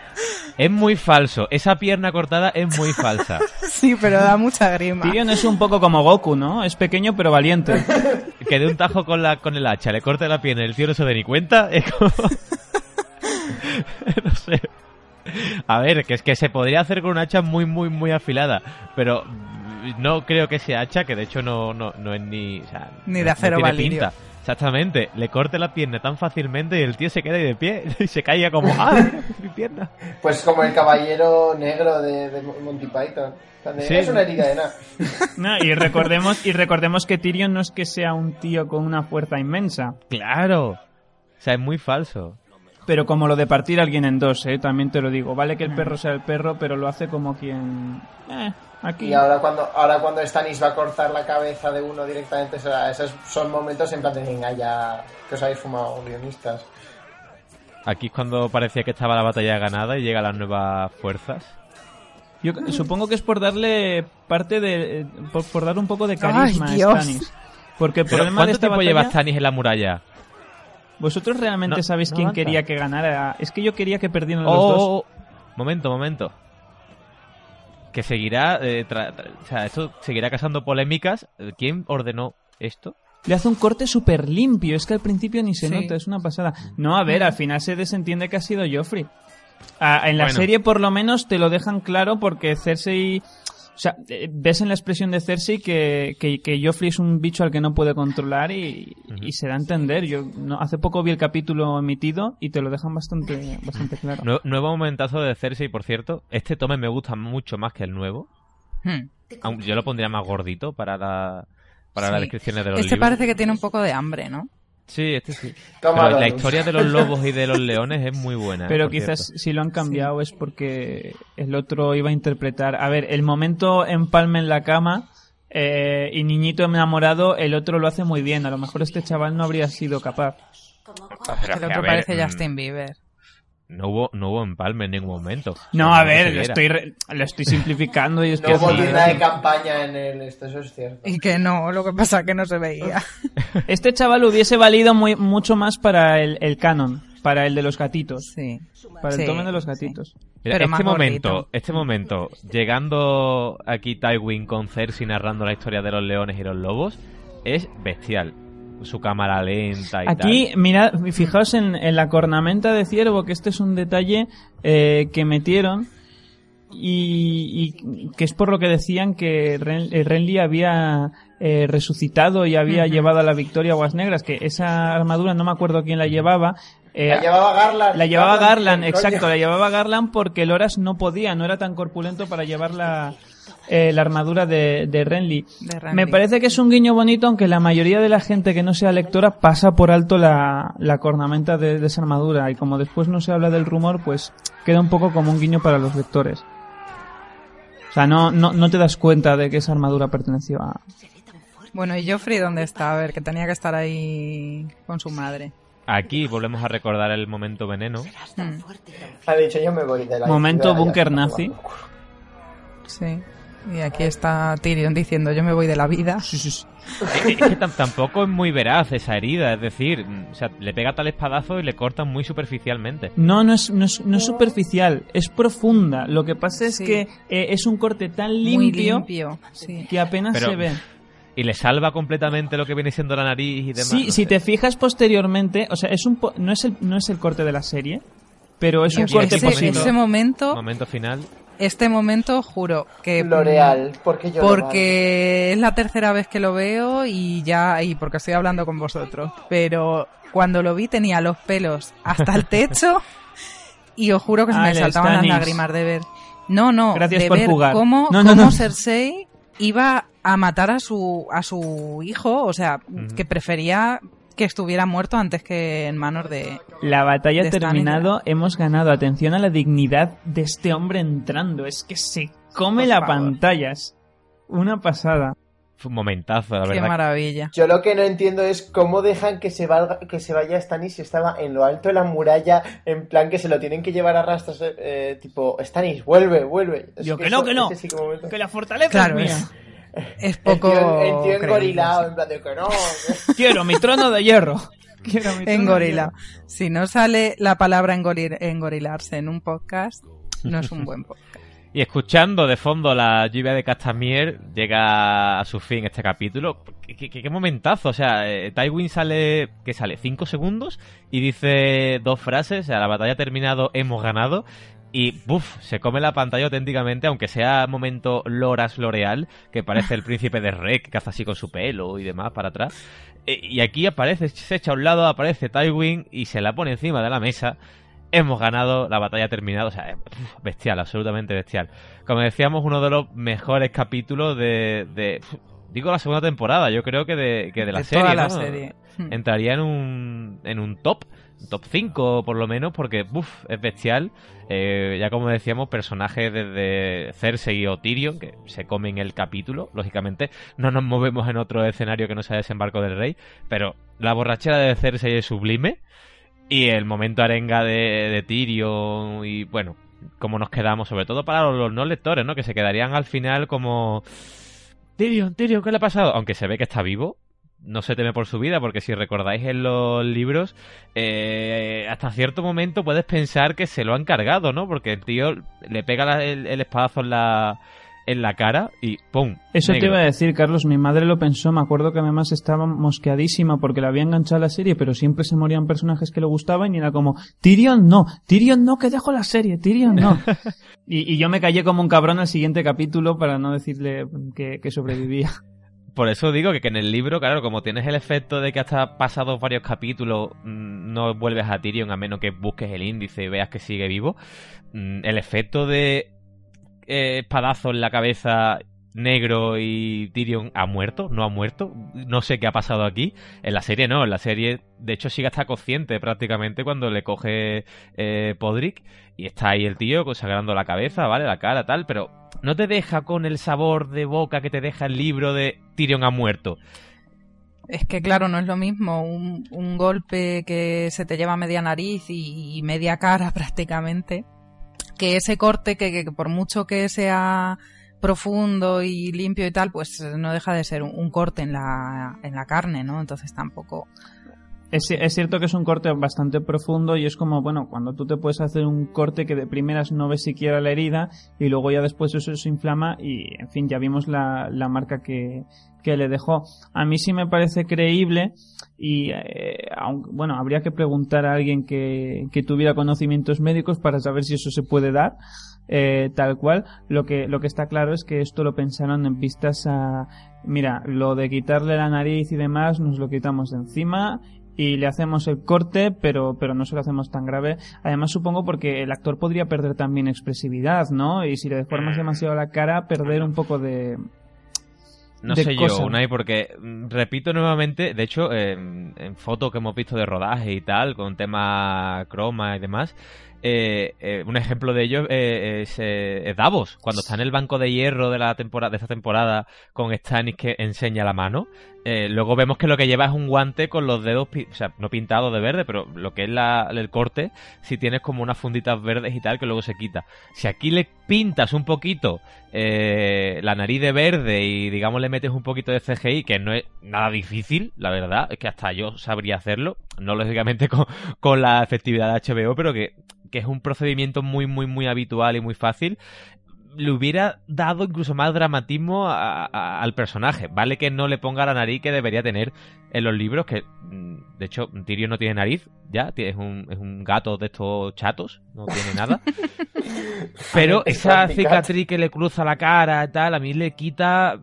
Es muy falso. Esa pierna cortada es muy falsa. Sí, pero da mucha grima. Tyrion es un poco como Goku, ¿no? Es pequeño pero valiente. que de un tajo con la con el hacha le corte la pierna y el tío no se dé ni cuenta. Es como... no sé. A ver, que es que se podría hacer con una hacha muy, muy, muy afilada. Pero no creo que sea hacha, que de hecho no, no, no es ni. o sea, Ni de no- no acero tiene pinta. Exactamente, le corte la pierna tan fácilmente y el tío se queda ahí de pie y se caiga como ¡Ah! Mi pierna. pues como el caballero negro de, de Monty Python. Sí. Es una herida de nada. No, y recordemos, y recordemos que Tyrion no es que sea un tío con una fuerza inmensa. Claro. O sea, es muy falso. Pero como lo de partir a alguien en dos, ¿eh? también te lo digo. Vale que el perro sea el perro, pero lo hace como quien... Eh, aquí... Y ahora cuando, ahora cuando Stannis va a cortar la cabeza de uno directamente, o sea, esos son momentos en plan de venga ya que os habéis fumado guionistas. Aquí es cuando parecía que estaba la batalla ganada y llegan las nuevas fuerzas. Yo supongo que es por darle parte de... eh, Por, por dar un poco de carisma Ay, a Dios. Stannis. Porque el problema de ¿Cuánto esta tiempo batalla... lleva Stannis en la muralla? ¿Vosotros realmente No, sabéis no quién avanza. quería que ganara? Es que yo quería que perdieran Oh, los dos. oh, oh. Momento, momento. Que seguirá, eh, tra- tra- o sea, esto seguirá causando polémicas. ¿Quién ordenó esto? Le hace un corte súper limpio. Es que al principio ni se Sí. nota, es una pasada. No, a ver, al final se desentiende que ha sido Joffrey. Ah, en la Bueno. serie por lo menos te lo dejan claro porque Cersei... O sea, eh, ves en la expresión de Cersei que, que, que Joffrey es un bicho al que no puede controlar y, y se da a entender. Yo no, hace poco vi el capítulo emitido y te lo dejan bastante, bastante claro. Nue- nuevo momentazo de Cersei, por cierto. Este tome me gusta mucho más que el nuevo. Hmm. Yo lo pondría más gordito para la, para Sí. las descripciones de los Este libros. parece que tiene un poco de hambre, ¿no? Sí, este sí. Toma Pero la historia de los lobos y de los leones es muy buena. Pero quizás cierto. si lo han cambiado es porque el otro iba a interpretar. A ver, el momento empalme en la cama eh, y niñito enamorado, el otro lo hace muy bien. A lo mejor este chaval no habría sido capaz. Ah, pero el que, otro a ver, parece mm, Justin Bieber. No hubo, no hubo empalme en ningún momento. No, a ver, lo estoy, re- lo estoy simplificando y es No que hubo sí. tienda de campaña en el esto, eso es cierto. Y que no, lo que pasa es que no se veía. Este chaval hubiese valido muy, mucho más para el, el canon, para el de los gatitos, Sí. para el Sí, tomen de los sí. gatitos. Mira, Pero este momento, gordito. este momento, llegando aquí Tywin con Cersei narrando la historia de los leones y los lobos, es bestial. Su cámara lenta y Aquí, tal. mirad, fijaos en, en la cornamenta de ciervo, que este es un detalle eh, que metieron y, y que es por lo que decían que Ren, eh, Renly había eh, resucitado y había llevado a la victoria a Aguas Negras, que esa armadura no me acuerdo quién la llevaba. eh, La llevaba Garland. la llevaba Garland, exacto, la llevaba Garland porque Loras no podía, no era tan corpulento para llevar la, eh, la armadura de, de Renly. De Renly. Me parece que es un guiño bonito, aunque la mayoría de la gente que no sea lectora pasa por alto la, la cornamenta de, de esa armadura y como después no se habla del rumor, pues queda un poco como un guiño para los lectores. O sea, no, no, no te das cuenta de que esa armadura perteneció a... Bueno, ¿y Joffrey dónde está? A ver, que tenía que estar ahí con su madre. Aquí volvemos a recordar el momento veneno. Hmm, Ha dicho yo me voy de la Momento búnker nazi. Sí. Y aquí está Tyrion diciendo, yo me voy de la vida. Es es que tam- tampoco es muy veraz esa herida, es decir, o sea, le pega tal espadazo y le cortan muy superficialmente. No, no es, no es, no es superficial, es profunda. Lo que pasa es Sí. que eh, es un corte tan Muy limpio, limpio. Sí. que apenas Pero- se ve. Y le salva completamente lo que viene siendo la nariz y demás. Sí, no si sé. te fijas posteriormente, o sea, es un po- no es el no es el corte de la serie, pero es Y un corte ese, positivo. ese momento, Momento final. Este momento, juro que... L'Oreal, porque yo lo Porque es la tercera vez que lo veo y ya... Y porque estoy hablando con vosotros. Pero cuando lo vi tenía los pelos hasta el techo y os juro que se me saltaban las Stannis. lágrimas de ver... No, no, Gracias de por ver jugar. cómo, No, no, cómo no. Cersei iba a matar a su, a su hijo, o sea, que prefería que estuviera muerto antes que en manos de... La batalla ha terminado, hemos ganado. Atención a la dignidad de este hombre entrando. Es que se come Por la favor. pantalla. Es una pasada. Fue un momentazo, la Qué verdad. maravilla. Yo lo que no entiendo es cómo dejan que se, valga, que se vaya Stanis si estaba en lo alto de la muralla, en plan que se lo tienen que llevar a rastros, eh, tipo, Stanis, vuelve, vuelve. Es Yo que no, que no. que la fortaleza Claro, es mía. es, es El poco... tío, el tío engorilado, en plan de que no. que- Quiero mi trono de hierro. Quiero mi trono de hierro. Si no sale la palabra engori- engorilarse en un podcast, no es un buen podcast. Y escuchando de fondo la lluvia de Castamier, llega a su fin este capítulo. ¿Qué, qué- qué momentazo? O sea, eh, Tywin sale, ¿qué sale? ¿Cinco segundos? Y dice dos frases, o sea, la batalla ha terminado, hemos ganado. Y, buf, se come la pantalla auténticamente, aunque sea momento Loras L'Oreal, que parece el príncipe de Rey, que caza así con su pelo y demás para atrás. Eh, y aquí aparece, se echa a un lado, aparece Tywin y se la pone encima de la mesa. Hemos ganado, la batalla ha terminado, o sea, eh, bestial, absolutamente bestial. Como decíamos, uno de los mejores capítulos de, de digo la segunda temporada, yo creo que de, que de la De serie, toda la ¿no? serie. Entraría en un, en un top, top 5 por lo menos, porque buf, es bestial. Eh, ya como decíamos, personajes desde Cersei o Tyrion, que se comen el capítulo, lógicamente. No nos movemos en otro escenario que no sea desembarco del rey, pero la borrachera de Cersei es sublime. Y el momento arenga de, de Tyrion y bueno, cómo nos quedamos, sobre todo para los, los no lectores, ¿no? Que se quedarían al final como... Tyrion, Tyrion, ¿qué le ha pasado? Aunque se ve que está vivo, no se teme por su vida, porque si recordáis en los libros, eh, hasta cierto momento puedes pensar que se lo han cargado, ¿no? Porque el tío le pega la- el, el espadazo en la, en la cara y ¡pum! Eso te iba a decir, Carlos. Mi madre lo pensó. Me acuerdo que además estaba mosqueadísima porque le había enganchado la serie, pero siempre se morían personajes que le gustaban y era como, Tyrion no, Tyrion no, que dejo la serie, Tyrion no. y, y yo me callé como un cabrón al siguiente capítulo para no decirle que, que sobrevivía. Por eso digo que, que en el libro, claro, como tienes el efecto de que hasta pasados varios capítulos mm, no vuelves a Tyrion a menos que busques el índice y veas que sigue vivo, mm, el efecto de eh, espadazo en la cabeza negro y Tyrion ha muerto, no ha muerto, no sé qué ha pasado aquí. En la serie no, en la serie de hecho sigue hasta consciente prácticamente cuando le coge eh, Podrick y está ahí el tío consagrando la cabeza, ¿vale? La cara, tal, pero no te deja con el sabor de boca que te deja el libro de Tyrion ha muerto. Es que claro, no es lo mismo un, un golpe que se te lleva media nariz y, media cara prácticamente, que ese corte que, que por mucho que sea profundo y limpio y tal, pues no deja de ser un, un corte en la, en la carne, ¿no? Entonces tampoco... Es, cierto que es un corte bastante profundo y es como, bueno, cuando tú te puedes hacer un corte que de primeras no ves siquiera la herida y luego ya después eso se inflama y, en fin, ya vimos la, la marca que, que le dejó. A mí sí me parece creíble y, eh, bueno, habría que preguntar a alguien que, que tuviera conocimientos médicos para saber si eso se puede dar. eh, tal cual, lo que, lo que está claro es que esto lo pensaron en vistas a, mira, lo de quitarle la nariz y demás nos lo quitamos de encima y le hacemos el corte, pero, pero no se lo hacemos tan grave. Además, supongo porque el actor podría perder también expresividad, ¿no? Y si le deformas demasiado la cara, perder un poco de. No de sé cosa. yo, Unai, porque mm, repito nuevamente, de hecho, en, en fotos que hemos visto de rodaje y tal, con tema croma y demás, eh, eh, un ejemplo de ello eh, es, eh, es Davos, cuando está en el banco de hierro de la temporada de esta temporada con Stannis que enseña la mano. Eh, luego vemos que lo que lleva es un guante con los dedos, o sea, no pintados de verde, pero lo que es el corte, si tienes como unas funditas verdes y tal que luego se quita. Si aquí le pintas un poquito eh, la nariz de verde y digamos le metes un poquito de CGI, que no es nada difícil, la verdad, es que hasta yo sabría hacerlo, no lógicamente con, con la efectividad de HBO, pero que, que es un procedimiento muy, muy, muy habitual y muy fácil. Le hubiera dado incluso más dramatismo a- a- al personaje. Vale que no le ponga la nariz que debería tener en los libros, que mm, de hecho Tyrion no tiene nariz, ya, es un, es un gato de estos chatos, no tiene nada. Pero Es esa cicatriz que le cruza la cara y tal, a mí le quita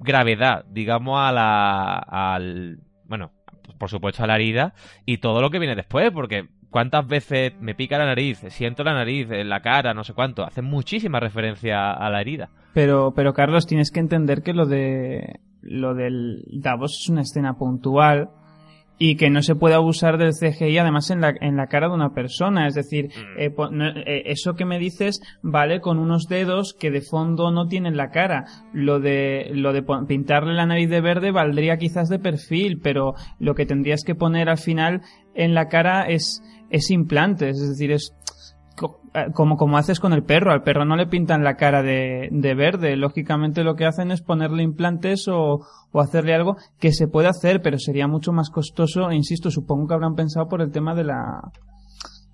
gravedad, digamos, a la. al. bueno, por supuesto a la herida y todo lo que viene después, porque cuántas veces me pica la nariz, siento la nariz, en la cara, no sé cuánto, hace muchísima referencia a la herida. Pero, pero Carlos, tienes que entender que lo de lo del Davos es una escena puntual y que no se puede abusar del CGI además en la, en la cara de una persona. Es decir, Mm. eh, eh, eso que me dices vale con unos dedos que de fondo no tienen la cara. Lo de, lo de pintarle la nariz de verde valdría quizás de perfil, pero lo que tendrías que poner al final en la cara es, es implantes. Es decir, es, co- eh, como, como haces con el perro. Al perro no le pintan la cara de, de verde. Lógicamente lo que hacen es ponerle implantes o, o hacerle algo que se puede hacer, pero sería mucho más costoso. E insisto, supongo que habrán pensado por el tema de la,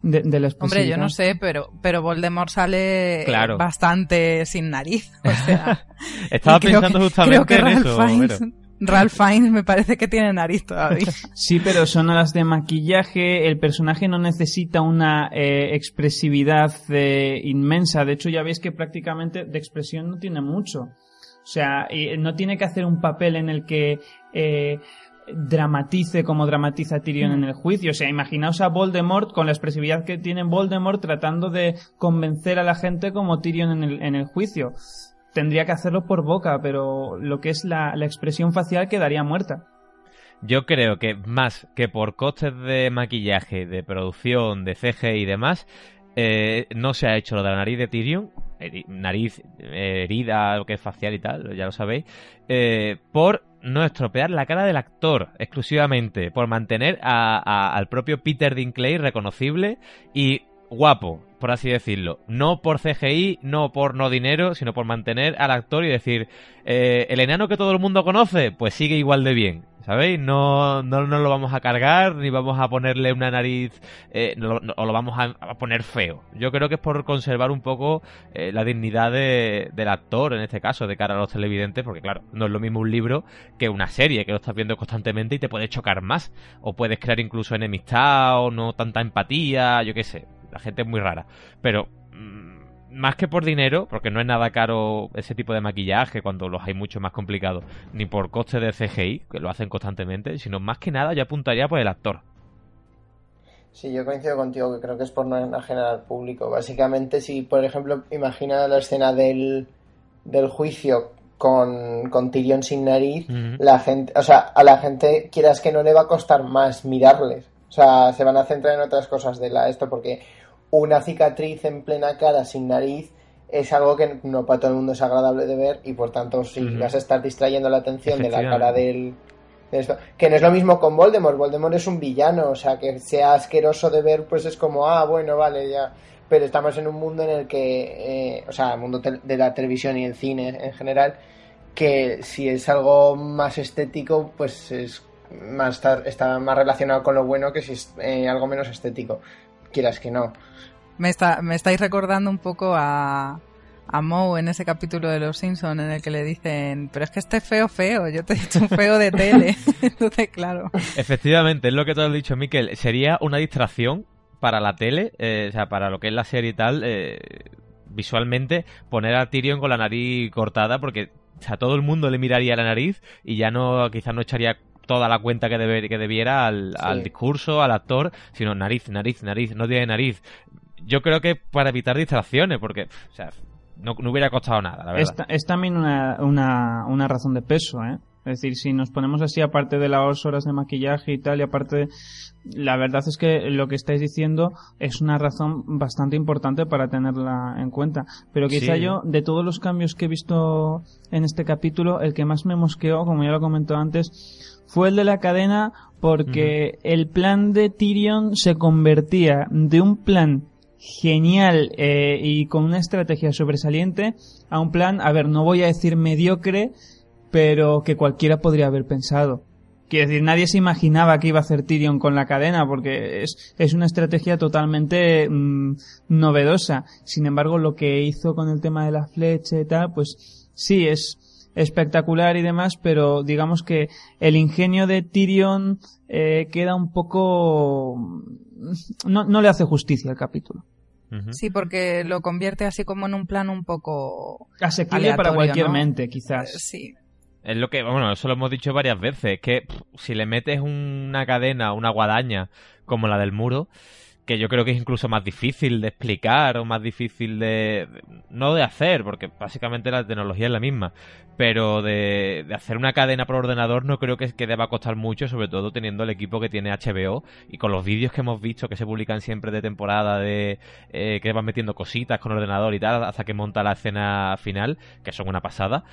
de, de la Hombre, yo no sé, pero, pero Voldemort sale Claro. bastante sin nariz. O sea, Estaba pensando que- justamente creo que en Ralph eso. Fiennes, Vero. Ralph Fiennes me parece que tiene nariz todavía. Sí, pero son horas de maquillaje. El personaje no necesita una eh, expresividad eh, inmensa. De hecho, ya veis que prácticamente de expresión no tiene mucho. O sea, y no tiene que hacer un papel en el que eh, dramatice como dramatiza Tyrion en el juicio. O sea, imaginaos a Voldemort con la expresividad que tiene Voldemort tratando de convencer a la gente como Tyrion en el, en el juicio. Tendría que hacerlo por boca, pero lo que es la, expresión facial quedaría muerta. Yo creo que más que por costes de maquillaje, de producción, de CG y demás, eh, no se ha hecho lo de la nariz de Tyrion, nariz eh, herida, lo que es facial y tal, ya lo sabéis, eh, por no estropear la cara del actor exclusivamente, por mantener a- al propio Peter Dinklage reconocible y guapo, por así decirlo. No por CGI, no por no dinero, sino por mantener al actor y decir, eh, el enano que todo el mundo conoce, pues sigue igual de bien. ¿Sabéis? No, no nos lo vamos a cargar, ni vamos a ponerle una nariz, eh, no- no- o lo vamos a, a poner feo. Yo creo que es por conservar un poco eh, la dignidad de- del actor, en este caso, de cara a los televidentes, porque claro, no es lo mismo un libro que una serie, que lo estás viendo constantemente y te puede chocar más. O puedes crear incluso enemistad, o no tanta empatía, yo qué sé. La gente es muy rara. Pero mm, más que por dinero, porque no es nada caro ese tipo de maquillaje cuando los hay mucho más complicados, ni por coste de CGI, que lo hacen constantemente, sino más que nada yo apuntaría por el actor. Sí, yo coincido contigo que creo que es por no enajenar al público. Básicamente, si por ejemplo, imagina la escena del, del juicio con, con Tyrion sin nariz, la gente, o sea, a la gente, quieras que no le va a costar más mirarles. O sea, se van a centrar en otras cosas de la esto, porque una cicatriz en plena cara sin nariz es algo que no para todo el mundo es agradable de ver y por tanto si vas a estar distrayendo la atención de la cara del de esto. que no es lo mismo con Voldemort. Voldemort es un villano o sea que sea asqueroso de ver pues es como ah bueno vale ya pero estamos en un mundo en el que eh, o sea el mundo de la televisión y el cine en general que si es algo más estético pues es más está, está más relacionado con lo bueno que si es eh, algo menos estético. Quieras que no Me, está, me estáis recordando un poco a, a Moe en ese capítulo de Los Simpsons en el que le dicen, pero es que este es feo, feo, yo te he dicho un feo de tele. Entonces, claro. Efectivamente, es lo que tú has dicho, Miquel. Sería una distracción para la tele, eh, o sea, para lo que es la serie y tal, eh, visualmente, poner a Tyrion con la nariz cortada, porque o sea, todo el mundo le miraría la nariz y ya no, quizás no echaría toda la cuenta que, debe- que debiera al, al discurso, al actor, sino nariz, nariz, nariz, no tiene nariz. Yo creo que para evitar distracciones, porque, o sea, no, no hubiera costado nada, la verdad. Es, ta- es también una, una, una razón de peso, ¿eh? Es decir, si nos ponemos así, aparte de las horas de maquillaje y tal, y aparte, la verdad es que lo que estáis diciendo es una razón bastante importante para tenerla en cuenta. Pero quizá Sí. yo, de todos los cambios que he visto en este capítulo, el que más me mosqueó, como ya lo comentó antes, fue el de la cadena, porque el plan de Tyrion se convertía de un plan genial eh, y con una estrategia sobresaliente a un plan, a ver, no voy a decir mediocre, pero que cualquiera podría haber pensado. Quiero decir, nadie se imaginaba que iba a hacer Tyrion con la cadena, porque es, es una estrategia totalmente mm, novedosa. Sin embargo, lo que hizo con el tema de la flecha y tal, pues sí, es espectacular y demás, pero digamos que el ingenio de Tyrion eh, queda un poco... No, no le hace justicia al capítulo. Sí, porque lo convierte así como en un plan un poco... Asequible para cualquier ¿no? mente, quizás. Eh, Sí. Es lo que, bueno, eso lo hemos dicho varias veces, es que pff, si le metes una cadena, una guadaña como la del muro, que yo creo que es incluso más difícil de explicar o más difícil de... no de hacer, porque básicamente la tecnología es la misma, pero de, de hacer una cadena por ordenador no creo que, que deba costar mucho, sobre todo teniendo el equipo que tiene HBO y con los vídeos que hemos visto que se publican siempre de temporada, de eh, que van metiendo cositas con ordenador y tal, hasta que monta la escena final, que son una pasada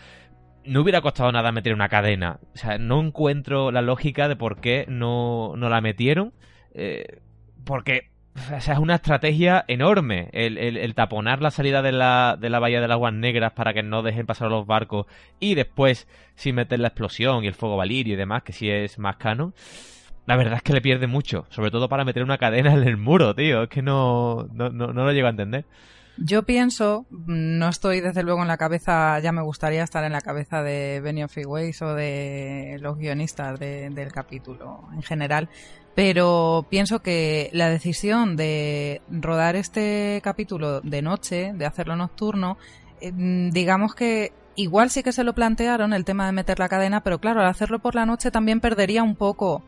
no hubiera costado nada meter una cadena. O sea, no encuentro la lógica de por qué no, no la metieron. Eh, porque o sea, es una estrategia enorme el, el- taponar la salida de la, de la bahía de las aguas negras para que no dejen pasar los barcos y después sin meter la explosión y el fuego valirio y demás, que sí es más canon. La verdad es que le pierde mucho, sobre todo para meter una cadena en el muro, tío. Es que no, no, no, no lo llego a entender. Yo pienso, no estoy desde luego en la cabeza, ya me gustaría estar en la cabeza de Benioff y Weiss o de los guionistas de- del capítulo en general, pero pienso que la decisión de rodar este capítulo de noche, de hacerlo nocturno, eh, mm, digamos que igual sí que se lo plantearon el tema de meter la cadena, pero claro, al hacerlo por la noche también perdería un poco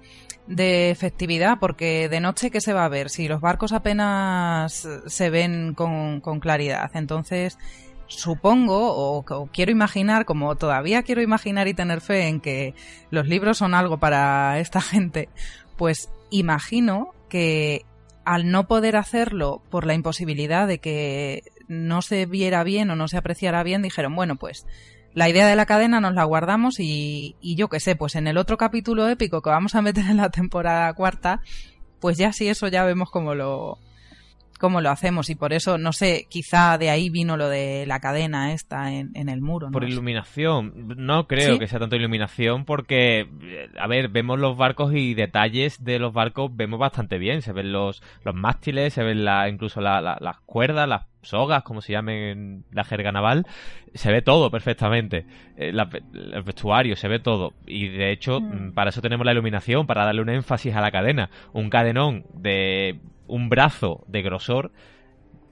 de efectividad, porque de noche, ¿qué se va a ver? Si los barcos apenas se ven con, con claridad. Entonces, supongo, o, o quiero imaginar, como todavía quiero imaginar y tener fe en que los libros son algo para esta gente, pues imagino que al no poder hacerlo por la imposibilidad de que no se viera bien o no se apreciara bien, dijeron, bueno, pues la idea de la cadena nos la guardamos y, y yo qué sé, pues en el otro capítulo épico que vamos a meter en la temporada cuarta, pues ya sí eso ya vemos cómo lo cómo lo hacemos y por eso no sé quizá de ahí vino lo de la cadena esta en, en el muro Por iluminación. No creo ¿Sí? que sea tanto iluminación porque, eh, a ver, vemos los barcos y detalles de los barcos vemos bastante bien. Se ven los, los mástiles, se ven la, incluso la- la- las cuerdas, las sogas, como se llamen en la jerga naval. Se ve todo perfectamente. Eh, el vestuario, se ve todo. Y de hecho, mm, para eso tenemos la iluminación, para darle un énfasis a la cadena. Un cadenón de un brazo de grosor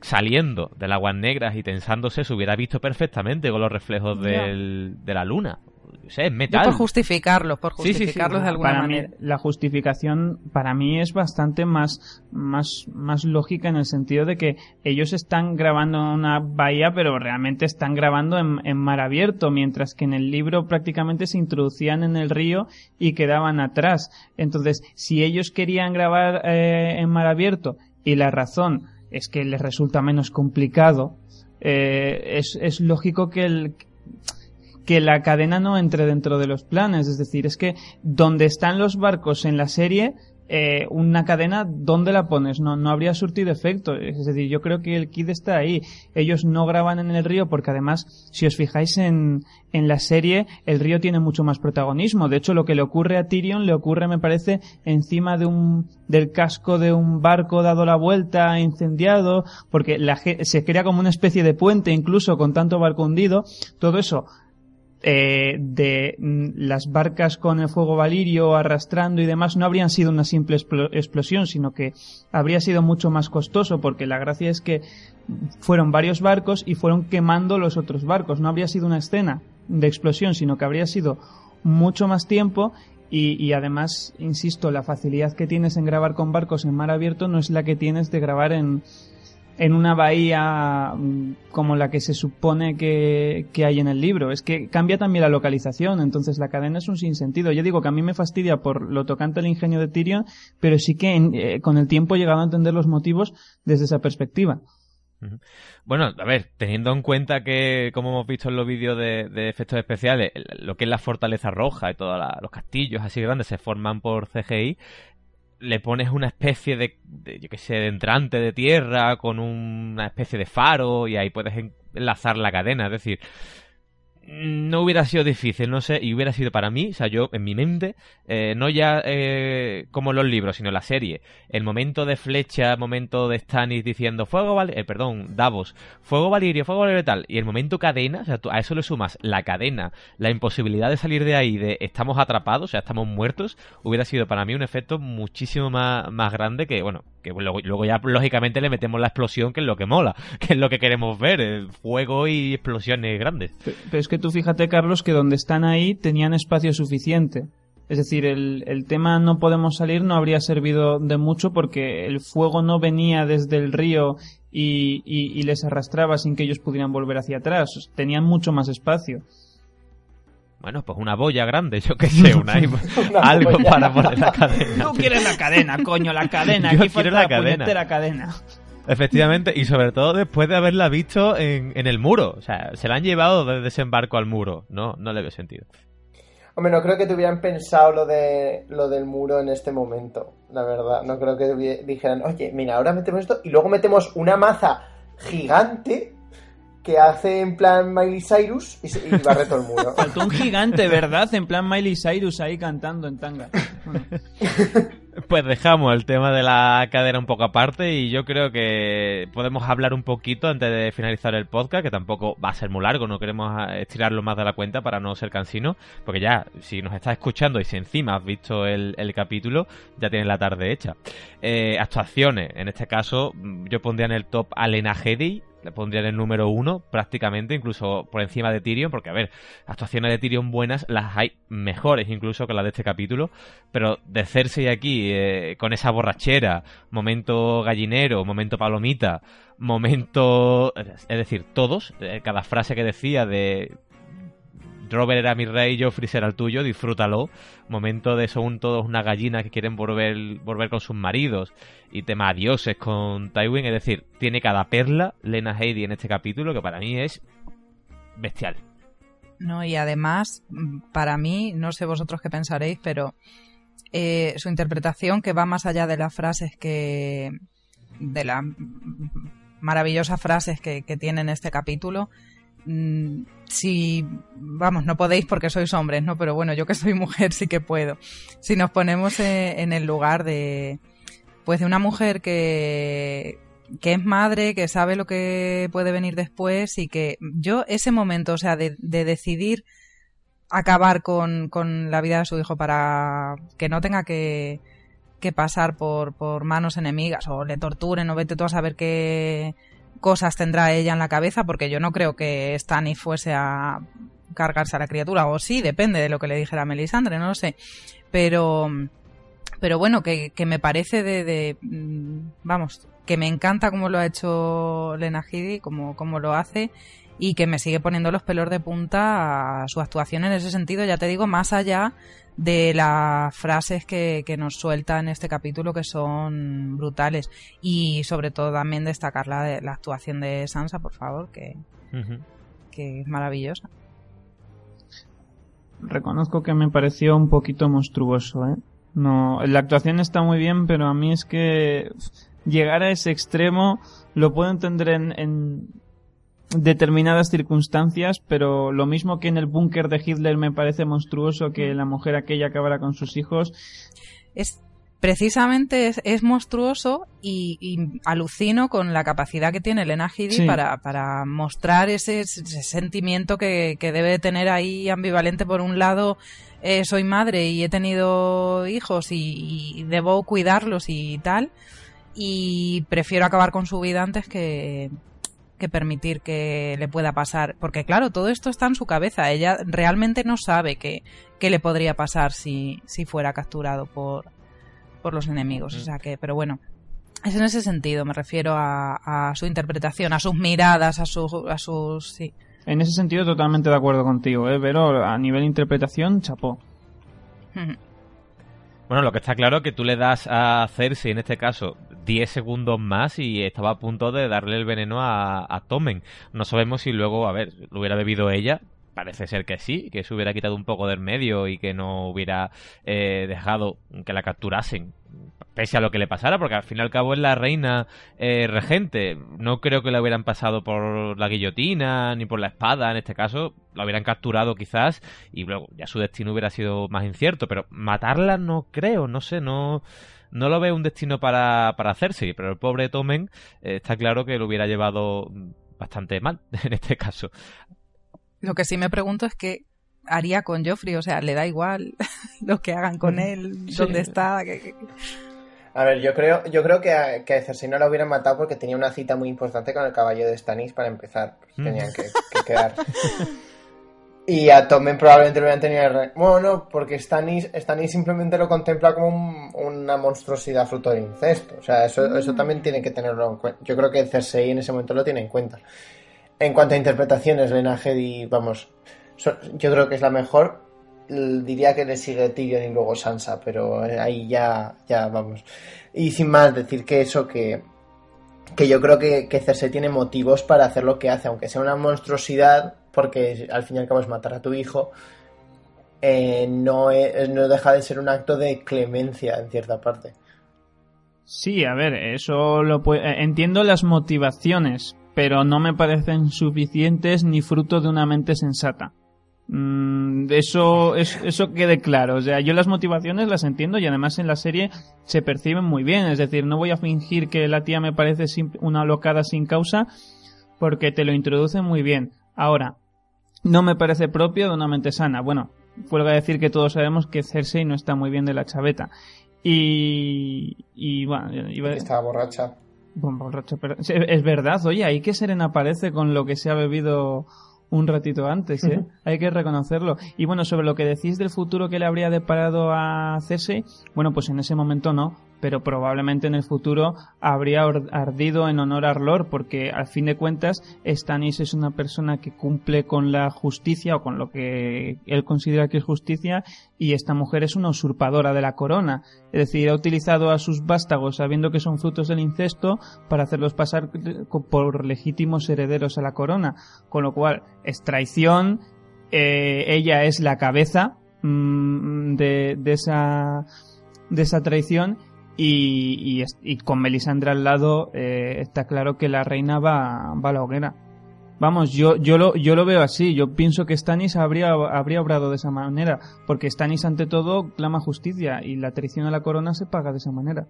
saliendo de las aguas negras y tensándose se hubiera visto perfectamente con los reflejos del- de la luna. O sea, es Yo metal. por justificarlos, por Sí, sí, sí. justificarlos de alguna para manera. mí la justificación para mí es bastante más más más lógica en el sentido de que ellos están grabando en una bahía pero realmente están grabando en, en mar abierto mientras que en el libro prácticamente se introducían en el río y quedaban atrás entonces si ellos querían grabar eh, en mar abierto y la razón es que les resulta menos complicado eh, es, es lógico que el que la cadena no entre dentro de los planes. Es decir, es que donde están los barcos en la serie, eh, una cadena, ¿dónde la pones? No, no habría surtido efecto. Es decir, yo creo que el kit está ahí. Ellos no graban en el río porque además, si os fijáis en, en la serie, el río tiene mucho más protagonismo. De hecho, lo que le ocurre a Tyrion le ocurre, me parece, encima de un, del casco de un barco dado la vuelta, incendiado, porque la, se crea como una especie de puente incluso con tanto barco hundido. Todo eso eh, de mm, las barcas con el fuego valirio arrastrando y demás no habrían sido una simple explo- explosión, sino que habría sido mucho más costoso, porque la gracia es que fueron varios barcos y fueron quemando los otros barcos. No habría sido una escena de explosión, sino que habría sido mucho más tiempo y, y además, insisto, la facilidad que tienes en grabar con barcos en mar abierto no es la que tienes de grabar en, en una bahía mm, como la que se supone que, que hay en el libro. Es que cambia también la localización, entonces la cadena es un sinsentido. Yo digo que a mí me fastidia por lo tocante al ingenio de Tyrion, pero sí que en- eh, con el tiempo he llegado a entender los motivos desde esa perspectiva. Bueno, a ver, teniendo en cuenta que, como hemos visto en los vídeos de, de efectos especiales, lo que es la fortaleza roja y todos los castillos así grandes se forman por CGI, le pones una especie de, yo qué sé, de entrante de tierra con una especie de faro y ahí puedes en- enlazar la cadena. Es decir, no hubiera sido difícil, no sé, y hubiera sido para mí, o sea, yo en mi mente, eh, no ya eh, como los libros, sino la serie, el momento de flecha, momento de Stannis diciendo fuego, Val eh, perdón, Davos, fuego Valirio, fuego Valirio tal, y el momento cadena, o sea, tú a eso le sumas la cadena, la imposibilidad de salir de ahí, de estamos atrapados, o sea, estamos muertos, hubiera sido para mí un efecto muchísimo más, más grande que, bueno, que luego, luego ya lógicamente le metemos la explosión, que es lo que mola, que es lo que queremos ver, el fuego y explosiones grandes. Pero es que tú fíjate, Carlos, que donde están ahí tenían espacio suficiente. Es decir, el, el, tema no podemos salir no habría servido de mucho porque el fuego no venía desde el río y, y, y les arrastraba sin que ellos pudieran volver hacia atrás. Tenían mucho más espacio. Bueno, pues una boya grande, yo qué sé, una, una algo boya. para poner la cadena. Tú quieres la cadena, coño, la cadena. Yo Aquí quiero falta la cadena. la cadena. Efectivamente, y sobre todo después de haberla visto en, en, el muro. O sea, se la han llevado de desembarco al muro. No, no le veo sentido. Hombre, no creo que tuvieran pensado lo de lo del muro en este momento, la verdad. No creo que dijeran, oye, mira, ahora metemos esto y luego metemos una maza gigante que hace en plan Miley Cyrus y, y barre todo el muro. Faltó un gigante, ¿verdad? En plan Miley Cyrus ahí cantando en tanga. Bueno. Pues dejamos el tema de la cadera un poco aparte y yo creo que podemos hablar un poquito antes de finalizar el podcast, que tampoco va a ser muy largo, no queremos estirarlo más de la cuenta para no ser cansino, porque ya, si nos estás escuchando y si encima has visto el, el capítulo, ya tienes la tarde hecha. Eh, actuaciones, en este caso yo pondría en el top a Lena Headey, le pondría en el número uno prácticamente, incluso por encima de Tyrion, porque a ver, actuaciones de Tyrion buenas las hay mejores incluso que las de este capítulo, pero de Cersei aquí eh, con esa borrachera, momento gallinero, momento palomita, momento, es decir, todos, eh, cada frase que decía de Robert era mi rey, Joffrey será el tuyo, disfrútalo. Momento de son todos una gallina que quieren volver, volver con sus maridos. Y tema dioses con Tywin, es decir, tiene cada perla Lena Headey en este capítulo que para mí es bestial. No, y además, para mí, no sé vosotros qué pensaréis, pero eh, su interpretación que va más allá de las frases que. de las maravillosas frases que, que tiene en este capítulo, Mm, si, vamos, no podéis porque sois hombres, ¿no? Pero bueno, yo que soy mujer sí que puedo. Si nos ponemos en el lugar de, pues de una mujer que, que es madre, que sabe lo que puede venir después y que yo ese momento, o sea, de, de decidir acabar con, con, la vida de su hijo para que no tenga que, que pasar por, por manos enemigas o le torturen o vete tú a saber qué cosas tendrá ella en la cabeza, porque yo no creo que Stannis fuese a cargarse a la criatura, o sí, depende de lo que le dijera Melisandre, no lo sé. Pero, pero bueno, que, que me parece de, de, vamos, que me encanta cómo lo ha hecho Lena Headey, como, como lo hace, y que me sigue poniendo los pelos de punta a su actuación en ese sentido, ya te digo, más allá de las frases que, que, nos suelta en este capítulo que son brutales y sobre todo también destacar la, la actuación de Sansa por favor que, uh -huh. que es maravillosa reconozco que me pareció un poquito monstruoso ¿eh? no la actuación está muy bien pero a mí es que llegar a ese extremo lo puedo entender en, en determinadas circunstancias, pero lo mismo que en el búnker de Hitler me parece monstruoso que la mujer aquella acabara con sus hijos. Es precisamente es, es monstruoso y, y, alucino con la capacidad que tiene Elena sí. para, para, mostrar ese, ese sentimiento que, que, debe tener ahí ambivalente por un lado eh, soy madre y he tenido hijos y, y debo cuidarlos y tal y prefiero acabar con su vida antes que, que permitir que le pueda pasar. Porque claro, todo esto está en su cabeza. Ella realmente no sabe qué, qué le podría pasar si, si fuera capturado por, por los enemigos. Mm. O sea que, pero bueno. Es en ese sentido, me refiero a, a su interpretación, a sus miradas, a, su, a sus... Sí. En ese sentido, totalmente de acuerdo contigo, ¿eh? pero a nivel de interpretación, chapó. Bueno, lo que está claro es que tú le das a Cersei, en este caso, 10 segundos más y estaba a punto de darle el veneno a, a Tommen. No sabemos si luego, a ver, lo hubiera bebido ella, parece ser que sí, que se hubiera quitado un poco del medio y que no hubiera eh, dejado que la capturasen pese a lo que le pasara, porque al fin y al cabo es la reina eh, regente. No creo que la hubieran pasado por la guillotina ni por la espada, en este caso la hubieran capturado quizás y luego ya su destino hubiera sido más incierto, pero matarla no creo, no sé, no no lo veo un destino para, para hacerse, pero el pobre Tomen eh, está claro que lo hubiera llevado bastante mal en este caso. Lo que sí me pregunto es qué haría con Joffrey, o sea, le da igual lo que hagan con él, dónde está. Que, A ver, yo creo, yo creo que a, que a Cersei no la hubieran matado porque tenía una cita muy importante con el caballo de Stannis para empezar. Pues tenían que, que quedar. Y a Tommen probablemente lo hubieran tenido. Bueno, no, porque Stannis, Stannis simplemente lo contempla como un- una monstruosidad fruto del incesto. O sea, eso, eso también tiene que tenerlo en cuenta. Yo creo que Cersei en ese momento lo tiene en cuenta. En cuanto a interpretaciones, Lena Headey, vamos, so- yo creo que es la mejor. Diría que le sigue Tyrion y luego Sansa, pero eh, ahí ya, ya vamos. Y sin más, decir que eso que, que yo creo que, que Cersei tiene motivos para hacer lo que hace, aunque sea una monstruosidad, porque al fin y al cabo es matar a tu hijo, eh, no, es- no deja de ser un acto de clemencia en cierta parte. Sí, a ver, eso lo pue- eh, entiendo las motivaciones, pero no me parecen suficientes ni fruto de una mente sensata. Mm, eso, es- eso quede claro. O sea, yo las motivaciones las entiendo y además en la serie se perciben muy bien. Es decir, no voy a fingir que la tía me parece una locada sin causa porque te lo introduce muy bien. Ahora, no me parece propio de una mente sana. Bueno, vuelvo a decir que todos sabemos que Cersei no está muy bien de la chaveta. Y, y bueno, iba- Estaba borracha. Bueno, pero es verdad, oye, ahí que Serena aparece con lo que se ha bebido un ratito antes, ¿eh? Hay que reconocerlo. Y bueno, sobre lo que decís del futuro que le habría deparado a Cersei, bueno, pues en ese momento no, pero probablemente en el futuro habría ardido en honor a Arlor, porque al fin de cuentas Stannis es una persona que cumple con la justicia o con lo que él considera que es justicia y esta mujer es una usurpadora de la corona. Es decir, ha utilizado a sus vástagos sabiendo que son frutos del incesto para hacerlos pasar por legítimos herederos a la corona. Con lo cual, es traición, eh, ella es la cabeza mm, de, de esa de esa traición y, y con Melisandre al lado eh, está claro que la reina va, va a la hoguera. Vamos, yo, yo, lo, yo lo veo así. Yo pienso que Stannis habría, habría obrado de esa manera. Porque Stannis, ante todo, clama justicia. Y la traición a la corona se paga de esa manera.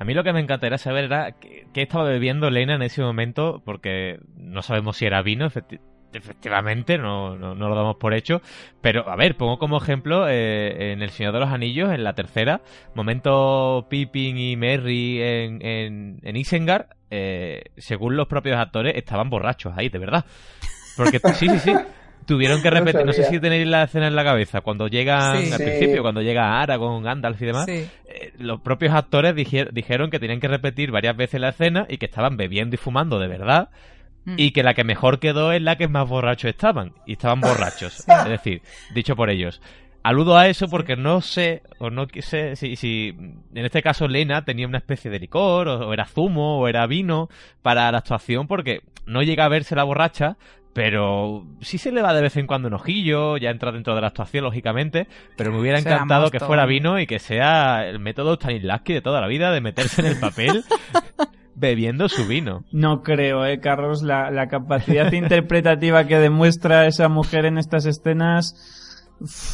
A mí lo que me encantaría saber era qué, qué estaba bebiendo Lena en ese momento, porque no sabemos si era vino, efecti- efectivamente, no, no, no lo damos por hecho. Pero, a ver, pongo como ejemplo eh, en El Señor de los Anillos, en la tercera, momento Pippin y Merry en, en, en Isengard, eh, según los propios actores, estaban borrachos ahí, de verdad. Porque, sí, sí, sí. Tuvieron que repetir, no sé si tenéis la escena en la cabeza, cuando llegan Sí. al Sí. principio, cuando llega Aragorn, Gandalf y demás, Sí. eh, los propios actores dijer- dijeron que tenían que repetir varias veces la escena y que estaban bebiendo y fumando de verdad. Y que la que mejor quedó es la que más borrachos estaban y estaban borrachos. Es decir dicho por ellos. Aludo a eso porque no sé o no sé si, si en este caso Lena tenía una especie de licor o, o era zumo o era vino para la actuación porque no llega a verse la borracha pero sí se le va de vez en cuando un ojillo, ya entra dentro de la actuación, lógicamente, pero me hubiera encantado que fuera vino y que sea el método Stanislavski de toda la vida de meterse en el papel bebiendo su vino. No creo, eh, Carlos, la, la capacidad interpretativa que demuestra esa mujer en estas escenas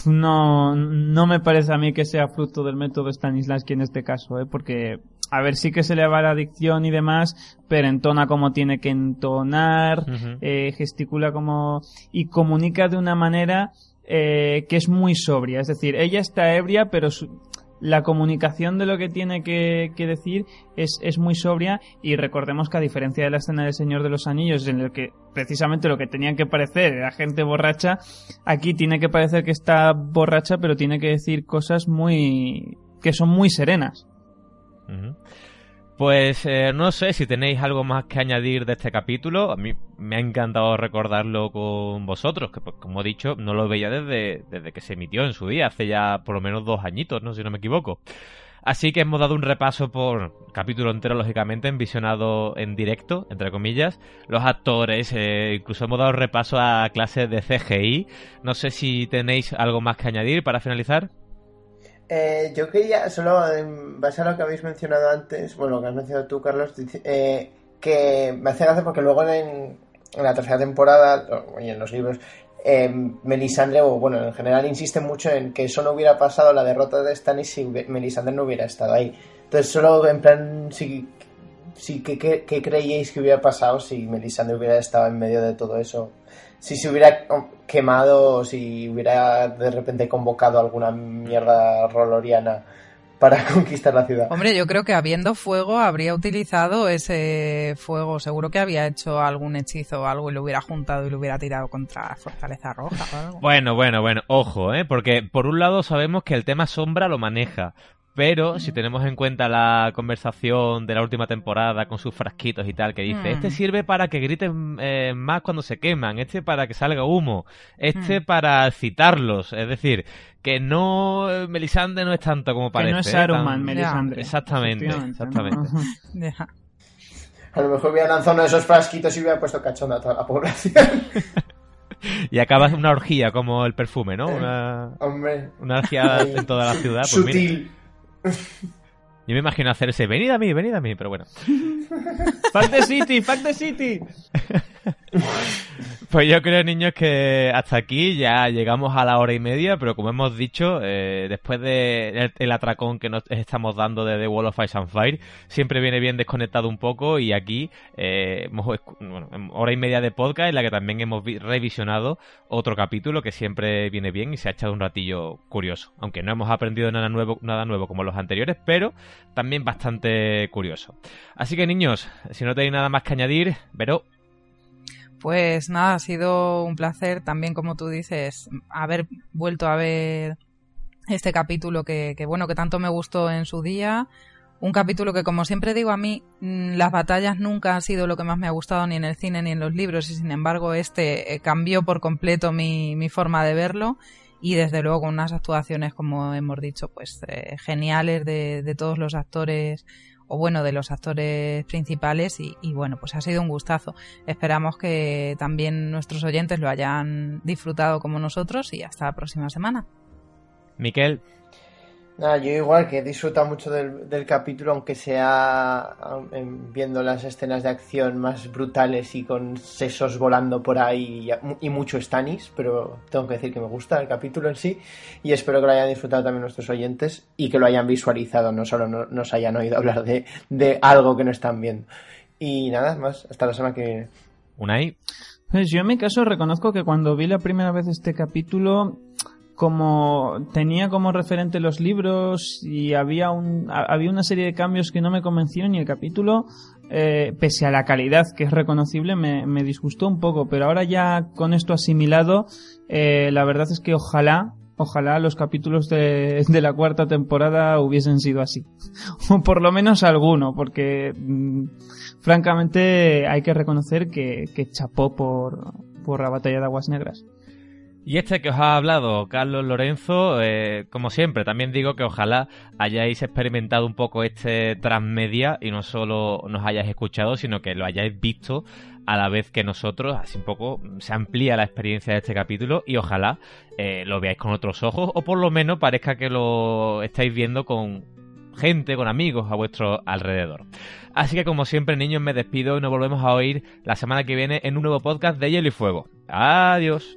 no, no me parece a mí que sea fruto del método Stanislavski en este caso, eh, porque a ver, sí que se le va la adicción y demás, pero entona como tiene que entonar, eh, gesticula como y comunica de una manera eh, que es muy sobria, es decir, ella está ebria, pero su- la comunicación de lo que tiene que, decir es, es muy sobria y recordemos que a diferencia de la escena del Señor de los Anillos en el que precisamente lo que tenía que parecer era gente borracha, aquí tiene que parecer que está borracha pero tiene que decir cosas muy que son muy serenas. Pues eh, no sé si tenéis algo más que añadir de este capítulo. A mí me ha encantado recordarlo con vosotros, que pues, como he dicho, no lo veía desde, desde que se emitió en su día, hace ya por lo menos dos añitos, ¿no? si no me equivoco. Así que hemos dado un repaso por capítulo entero, lógicamente, en visionado en directo, entre comillas. Los actores, eh, incluso hemos dado repaso a clases de CGI. No sé si tenéis algo más que añadir para finalizar. Eh, yo quería, solo en base a lo que habéis mencionado antes, bueno, lo que has mencionado tú, Carlos, eh, que me hace gracia porque luego en, la tercera temporada, y en los libros, eh, Melisandre, o bueno, en general insiste mucho en que eso no hubiera pasado la derrota de Stannis si Melisandre no hubiera estado ahí. Entonces, solo en plan, si, si ¿qué, qué, creíais que hubiera pasado si Melisandre hubiera estado en medio de todo eso? Si se hubiera quemado o si hubiera de repente convocado alguna mierda roloriana para conquistar la ciudad. Hombre, yo creo que habiendo fuego habría utilizado ese fuego. Seguro que había hecho algún hechizo o algo y lo hubiera juntado y lo hubiera tirado contra Fortaleza Roja o algo. Bueno, bueno, bueno, ojo, ¿eh? Porque por un lado sabemos que el tema sombra lo maneja. Pero si tenemos en cuenta la conversación de la última temporada con sus frasquitos y tal, que dice, este mm. sirve para que griten eh, más cuando se queman, este para que salga humo, este mm. para citarlos, es decir, que no, Melisandre no es tanto como parece. Que no es Saruman, ¿eh? Melisandre. Exactamente, exactamente. A lo mejor hubiera lanzado uno de esos frasquitos y hubiera puesto cachonda a toda la población. y acabas una orgía como el perfume, ¿no? Eh, una, Hombre. Una orgía en toda la ciudad. Pues Sutil. Yo me imagino hacer ese, venid a mí, venid a mí, pero bueno. ¡Fuck the city, fuck the city! Pues yo creo, niños, que hasta aquí ya llegamos a la hora y media, pero como hemos dicho, eh, después del el atracón que nos estamos dando de The Wall of Ice and Fire, siempre viene bien desconectado un poco y aquí eh, bueno, hora y media de podcast en la que también hemos revisionado otro capítulo que siempre viene bien y se ha echado un ratillo curioso, aunque no hemos aprendido nada nuevo, nada nuevo como los anteriores, pero también bastante curioso. Así que niños, si no tenéis nada más que añadir, pero pues nada, ha sido un placer también, como tú dices, haber vuelto a ver este capítulo que, bueno, que tanto me gustó en su día. Un capítulo que, como siempre digo a mí, mm, las batallas nunca han sido lo que más me ha gustado ni en el cine ni en los libros y sin embargo este eh, cambió por completo mi, mi forma de verlo y desde luego unas actuaciones, como hemos dicho, pues eh, geniales de todos los actores bueno, de los actores principales y, bueno, pues ha sido un gustazo. Esperamos que también nuestros oyentes lo hayan disfrutado como nosotros y hasta la próxima semana. Miquel. Nada, yo igual que he disfrutado mucho del, capítulo, aunque sea viendo las escenas de acción más brutales y con sesos volando por ahí y, mucho Stanis, pero tengo que decir que me gusta el capítulo en sí y espero que lo hayan disfrutado también nuestros oyentes y que lo hayan visualizado, no solo nos hayan oído hablar de, de algo que no están viendo. Y nada más, hasta la semana que viene. Unai. Pues yo en mi caso reconozco que cuando vi la primera vez este capítulo como tenía como referente los libros y había un había una serie de cambios que no me convencieron y el capítulo eh, pese a la calidad que es reconocible me, me, disgustó un poco pero ahora ya con esto asimilado eh, la verdad es que ojalá ojalá los capítulos de, de, la cuarta temporada hubiesen sido así. O por lo menos alguno porque mm, francamente hay que reconocer que, que chapó por por la batalla de aguas negras y este que os ha hablado Carlos Lorenzo, eh, como siempre, también digo que ojalá hayáis experimentado un poco este transmedia y no solo nos hayáis escuchado, sino que lo hayáis visto a la vez que nosotros, así un poco se amplía la experiencia de este capítulo y ojalá eh, lo veáis con otros ojos o por lo menos parezca que lo estáis viendo con gente, con amigos a vuestro alrededor. Así que como siempre niños me despido y nos volvemos a oír la semana que viene en un nuevo podcast de Hielo y Fuego. Adiós.